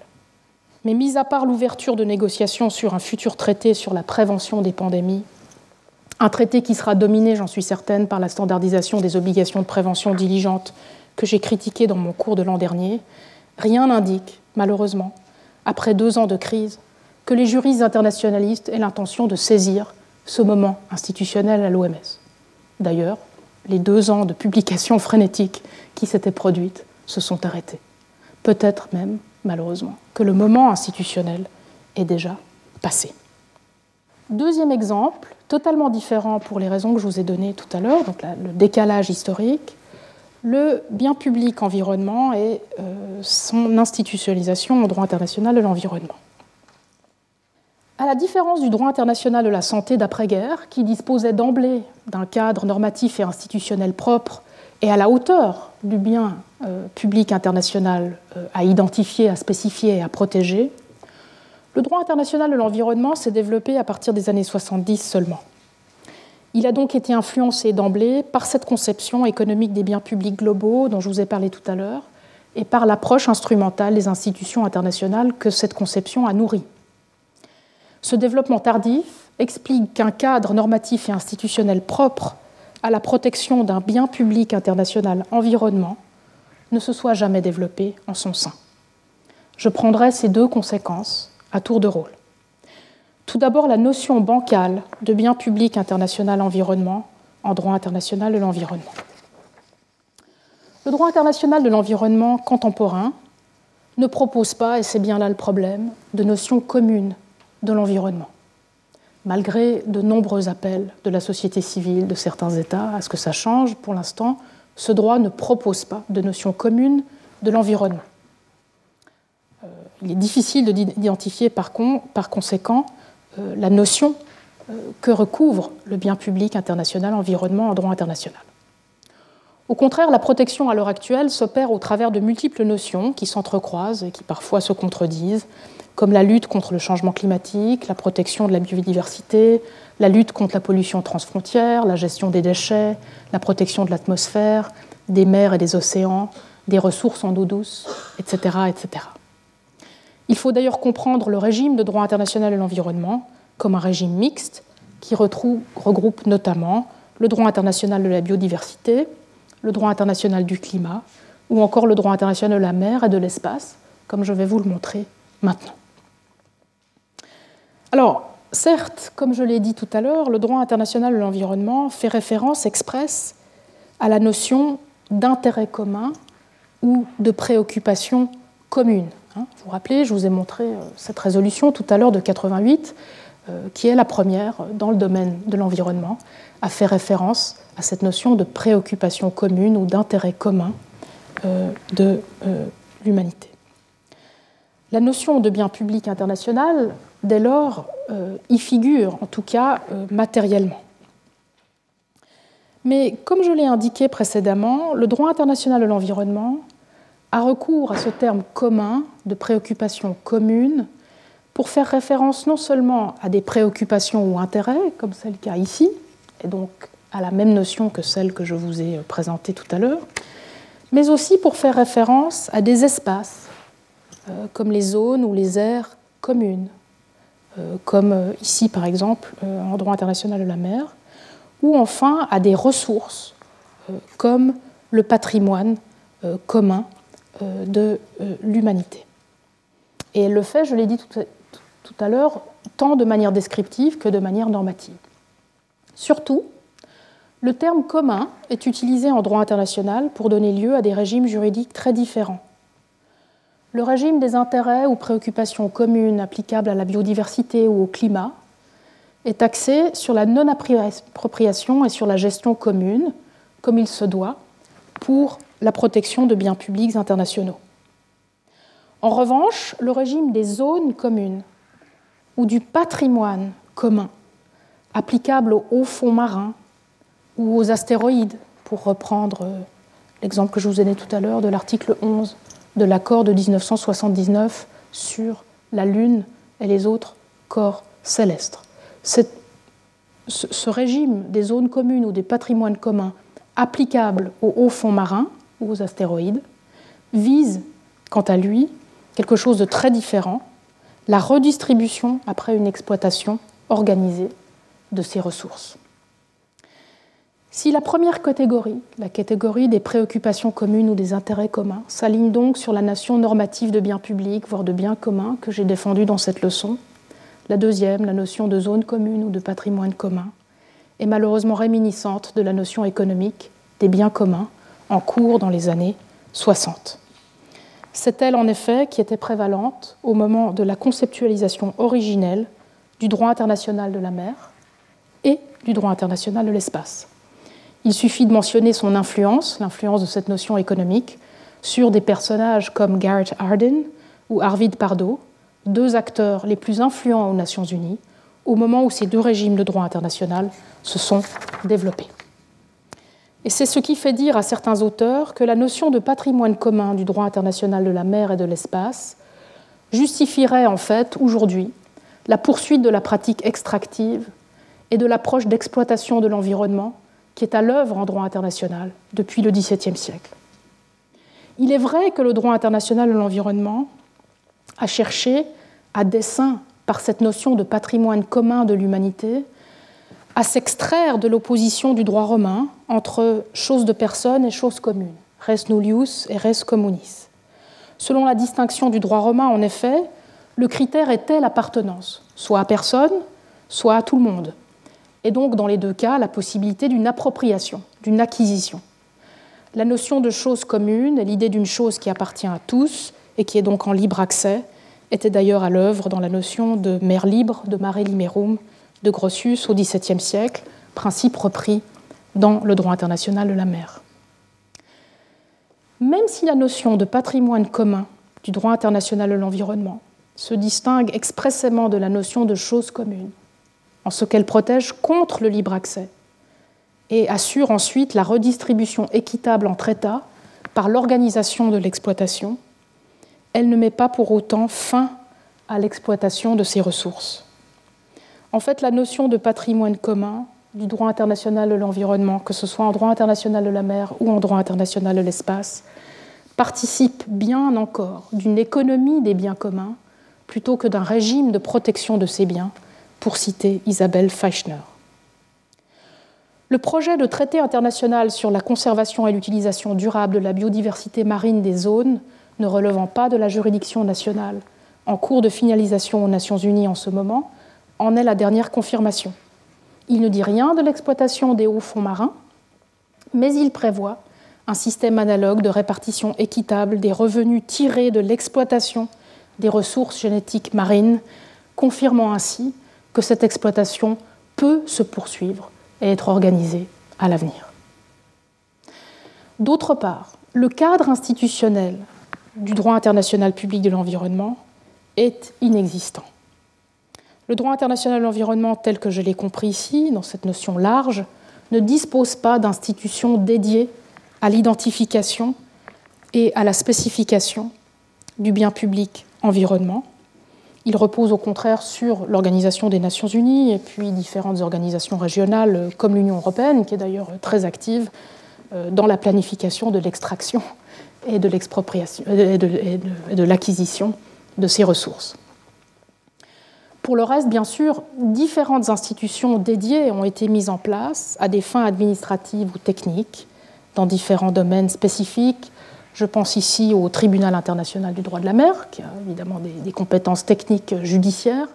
Mais mis à part l'ouverture de négociations sur un futur traité sur la prévention des pandémies, un traité qui sera dominé, j'en suis certaine, par la standardisation des obligations de prévention diligente que j'ai critiqué dans mon cours de l'an dernier, rien n'indique, malheureusement, après deux ans de crise, que les juristes internationalistes aient l'intention de saisir ce moment institutionnel à l'OMS. D'ailleurs, les deux ans de publications frénétiques qui s'étaient produites se sont arrêtés. Peut-être même, malheureusement, que le moment institutionnel est déjà passé. Deuxième exemple, totalement différent pour les raisons que je vous ai données tout à l'heure, donc le décalage historique, le bien public environnement et euh, son institutionnalisation au droit international de l'environnement. À la différence du droit international de la santé d'après-guerre, qui disposait d'emblée d'un cadre normatif et institutionnel propre et à la hauteur du bien euh, public international euh, à identifier, à spécifier et à protéger, le droit international de l'environnement s'est développé à partir des années 70 seulement. Il a donc été influencé d'emblée par cette conception économique des biens publics globaux dont je vous ai parlé tout à l'heure et par l'approche instrumentale des institutions internationales que cette conception a nourrie. Ce développement tardif explique qu'un cadre normatif et institutionnel propre à la protection d'un bien public international environnement ne se soit jamais développé en son sein. Je prendrai ces deux conséquences à tour de rôle. Tout d'abord, la notion bancale de bien public international environnement en droit international de l'environnement. Le droit international de l'environnement contemporain ne propose pas, et c'est bien là le problème, de notion commune de l'environnement, malgré de nombreux appels de la société civile de certains États à ce que ça change. Pour l'instant, ce droit ne propose pas de notion commune de l'environnement. Il est difficile d'identifier par, conséquent euh, la notion euh, que recouvre le bien public international environnement en droit international. Au contraire, la protection à l'heure actuelle s'opère au travers de multiples notions qui s'entrecroisent et qui parfois se contredisent, comme la lutte contre le changement climatique, la protection de la biodiversité, la lutte contre la pollution transfrontière, la gestion des déchets, la protection de l'atmosphère, des mers et des océans, des ressources en eau douce, etc. Il faut d'ailleurs comprendre le régime de droit international de l'environnement comme un régime mixte qui regroupe notamment le droit international de la biodiversité, le droit international du climat ou encore le droit international de la mer et de l'espace, comme je vais vous le montrer maintenant. Alors, certes, comme je l'ai dit tout à l'heure, le droit international de l'environnement fait référence expresse à la notion d'intérêt commun ou de préoccupation commune. Hein, vous vous rappelez, je vous ai montré euh, cette résolution tout à l'heure de 88, euh, qui est la première dans le domaine de l'environnement, à faire référence à cette notion de préoccupation commune ou d'intérêt commun euh, de l'humanité. La notion de bien public international, dès lors, y figure, en tout cas matériellement. Mais comme je l'ai indiqué précédemment, le droit international de l'environnement a recours à ce terme commun de préoccupation commune pour faire référence non seulement à des préoccupations ou intérêts, comme c'est le cas ici, et donc à la même notion que celle que je vous ai présentée tout à l'heure, mais aussi pour faire référence à des espaces, euh, comme les zones ou les aires communes, euh, comme euh, ici par exemple en droit international de la mer, ou enfin à des ressources, comme le patrimoine commun de euh, l'humanité. Et elle le fait, je l'ai dit tout à l'heure, tant de manière descriptive que de manière normative. Surtout, le terme commun est utilisé en droit international pour donner lieu à des régimes juridiques très différents. Le régime des intérêts ou préoccupations communes applicables à la biodiversité ou au climat est axé sur la non-appropriation et sur la gestion commune, comme il se doit, pour la protection de biens publics internationaux. En revanche, le régime des zones communes ou du patrimoine commun, applicable aux hauts fonds marins ou aux astéroïdes, pour reprendre l'exemple que je vous ai donné tout à l'heure de l'article 11 de l'accord de 1979 sur la Lune et les autres corps célestes. ce régime des zones communes ou des patrimoines communs applicables aux hauts fonds marins ou aux astéroïdes, vise, quant à lui, quelque chose de très différent, la redistribution après une exploitation organisée de ces ressources. Si la première catégorie, la catégorie des préoccupations communes ou des intérêts communs, s'aligne donc sur la notion normative de bien public, voire de bien commun, que j'ai défendue dans cette leçon, la deuxième, la notion de zone commune ou de patrimoine commun, est malheureusement réminiscente de la notion économique des biens communs en cours dans les années 60. C'est elle, en effet, qui était prévalente au moment de la conceptualisation originelle du droit international de la mer et du droit international de l'espace. Il suffit de mentionner son influence, l'influence de cette notion économique, sur des personnages comme Garrett Arden ou Arvid Pardo, deux acteurs les plus influents aux Nations Unies, au moment où ces deux régimes de droit international se sont développés. Et c'est ce qui fait dire à certains auteurs que la notion de patrimoine commun du droit international de la mer et de l'espace justifierait en fait aujourd'hui la poursuite de la pratique extractive et de l'approche d'exploitation de l'environnement qui est à l'œuvre en droit international depuis le XVIIe siècle. Il est vrai que le droit international de l'environnement a cherché, à dessein par cette notion de patrimoine commun de l'humanité, à s'extraire de l'opposition du droit romain entre choses de personnes et choses communes, res nullius et res communis. Selon la distinction du droit romain, en effet, le critère était l'appartenance, soit à personne, soit à tout le monde, et donc dans les deux cas la possibilité d'une appropriation, d'une acquisition. La notion de chose commune l'idée d'une chose qui appartient à tous et qui est donc en libre accès était d'ailleurs à l'œuvre dans la notion de mer libre de mare liberum de Grotius au XVIIe siècle, principe repris dans le droit international de la mer. Même si la notion de patrimoine commun du droit international de l'environnement se distingue expressément de la notion de chose commune, en ce qu'elle protège contre le libre accès et assure ensuite la redistribution équitable entre États par l'organisation de l'exploitation, elle ne met pas pour autant fin à l'exploitation de ces ressources. En fait, la notion de patrimoine commun du droit international de l'environnement, que ce soit en droit international de la mer ou en droit international de l'espace, participe bien encore d'une économie des biens communs plutôt que d'un régime de protection de ces biens, pour citer Isabelle Feichner. Le projet de traité international sur la conservation et l'utilisation durable de la biodiversité marine des zones ne relevant pas de la juridiction nationale, en cours de finalisation aux Nations Unies en ce moment, en est la dernière confirmation. Il ne dit rien de l'exploitation des hauts fonds marins, mais il prévoit un système analogue de répartition équitable des revenus tirés de l'exploitation des ressources génétiques marines, confirmant ainsi que cette exploitation peut se poursuivre et être organisée à l'avenir. D'autre part, le cadre institutionnel du droit international public de l'environnement est inexistant. Le droit international de l'environnement tel que je l'ai compris ici, dans cette notion large, ne dispose pas d'institutions dédiées à l'identification et à la spécification du bien public environnement. Il repose au contraire sur l'Organisation des Nations Unies et puis différentes organisations régionales comme l'Union européenne, qui est d'ailleurs très active euh, dans la planification de l'extraction et de et de l'acquisition de ces ressources. Pour le reste, bien sûr, différentes institutions dédiées ont été mises en place à des fins administratives ou techniques dans différents domaines spécifiques. Je pense ici au Tribunal international du droit de la mer, qui a évidemment des, compétences techniques judiciaires,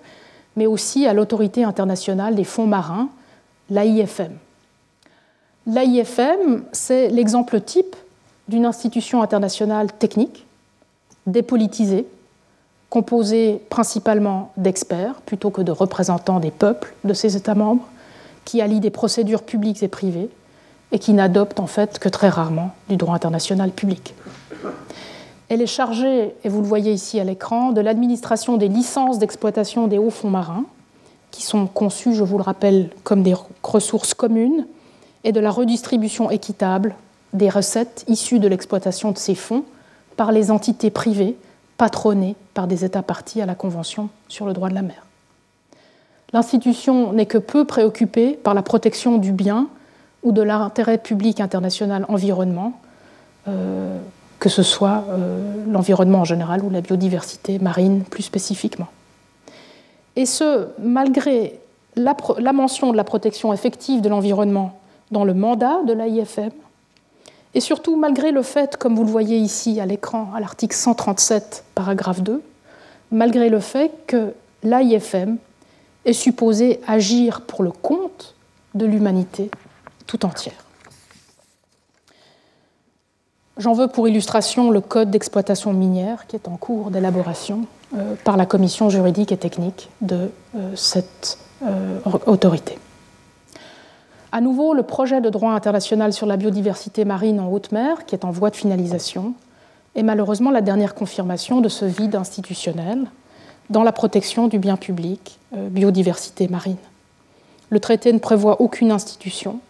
mais aussi à l'Autorité internationale des fonds marins, l'AIFM. L'AIFM, c'est l'exemple type d'une institution internationale technique, dépolitisée, composé principalement d'experts plutôt que de représentants des peuples de ces États membres, qui allient des procédures publiques et privées et qui n'adoptent en fait que très rarement du droit international public. Elle est chargée, et vous le voyez ici à l'écran, de l'administration des licences d'exploitation des hauts fonds marins, qui sont conçus, je vous le rappelle, comme des ressources communes, et de la redistribution équitable des recettes issues de l'exploitation de ces fonds par les entités privées patronnée par des États partis à la Convention sur le droit de la mer. L'institution n'est que peu préoccupée par la protection du bien ou de l'intérêt public international environnement, euh, que ce soit euh, l'environnement en général ou la biodiversité marine plus spécifiquement. Et ce, malgré la, la mention de la protection effective de l'environnement dans le mandat de l'AIFM, et surtout, malgré le fait, comme vous le voyez ici à l'écran, à l'article 137, paragraphe 2, malgré le fait que l'AIFM est supposé agir pour le compte de l'humanité tout entière. J'en veux pour illustration le code d'exploitation minière qui est en cours d'élaboration euh, par la commission juridique et technique de euh, cette euh, autorité. À nouveau, le projet de droit international sur la biodiversité marine en haute mer, qui est en voie de finalisation, est malheureusement la dernière confirmation de ce vide institutionnel dans la protection du bien public, euh, biodiversité marine. Le traité ne prévoit aucune institution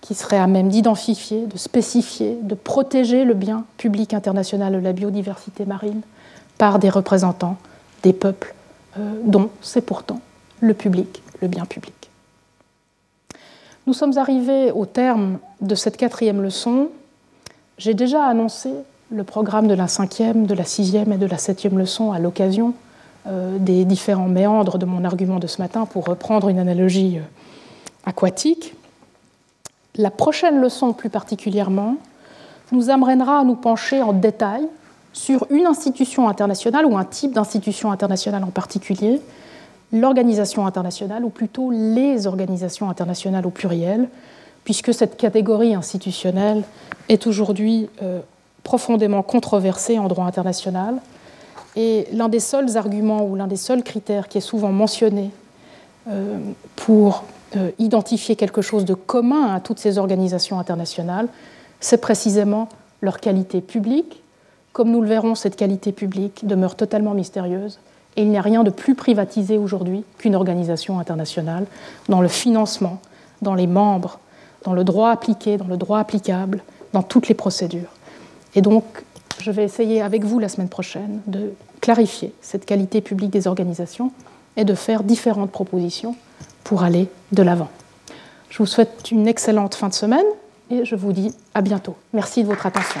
qui serait à même d'identifier, de spécifier, de protéger le bien public international de la biodiversité marine par des représentants des peuples euh, dont c'est pourtant le public, le bien public. Nous sommes arrivés au terme de cette quatrième leçon. J'ai déjà annoncé le programme de la cinquième, de la sixième et de la septième leçon à l'occasion euh, des différents méandres de mon argument de ce matin pour reprendre une analogie euh, aquatique. La prochaine leçon plus particulièrement nous amènera à nous pencher en détail sur une institution internationale ou un type d'institution internationale en particulier, l'organisation internationale, ou plutôt les organisations internationales au pluriel, puisque cette catégorie institutionnelle est aujourd'hui euh, profondément controversée en droit international. Et l'un des seuls arguments ou l'un des seuls critères qui est souvent mentionné euh, pour euh, identifier quelque chose de commun à toutes ces organisations internationales, c'est précisément leur qualité publique. Comme nous le verrons, cette qualité publique demeure totalement mystérieuse et il n'y a rien de plus privatisé aujourd'hui qu'une organisation internationale dans le financement, dans les membres, dans le droit appliqué, dans le droit applicable, dans toutes les procédures. Et donc, je vais essayer avec vous la semaine prochaine de clarifier cette qualité publique des organisations et de faire différentes propositions pour aller de l'avant. Je vous souhaite une excellente fin de semaine et je vous dis à bientôt. Merci de votre attention.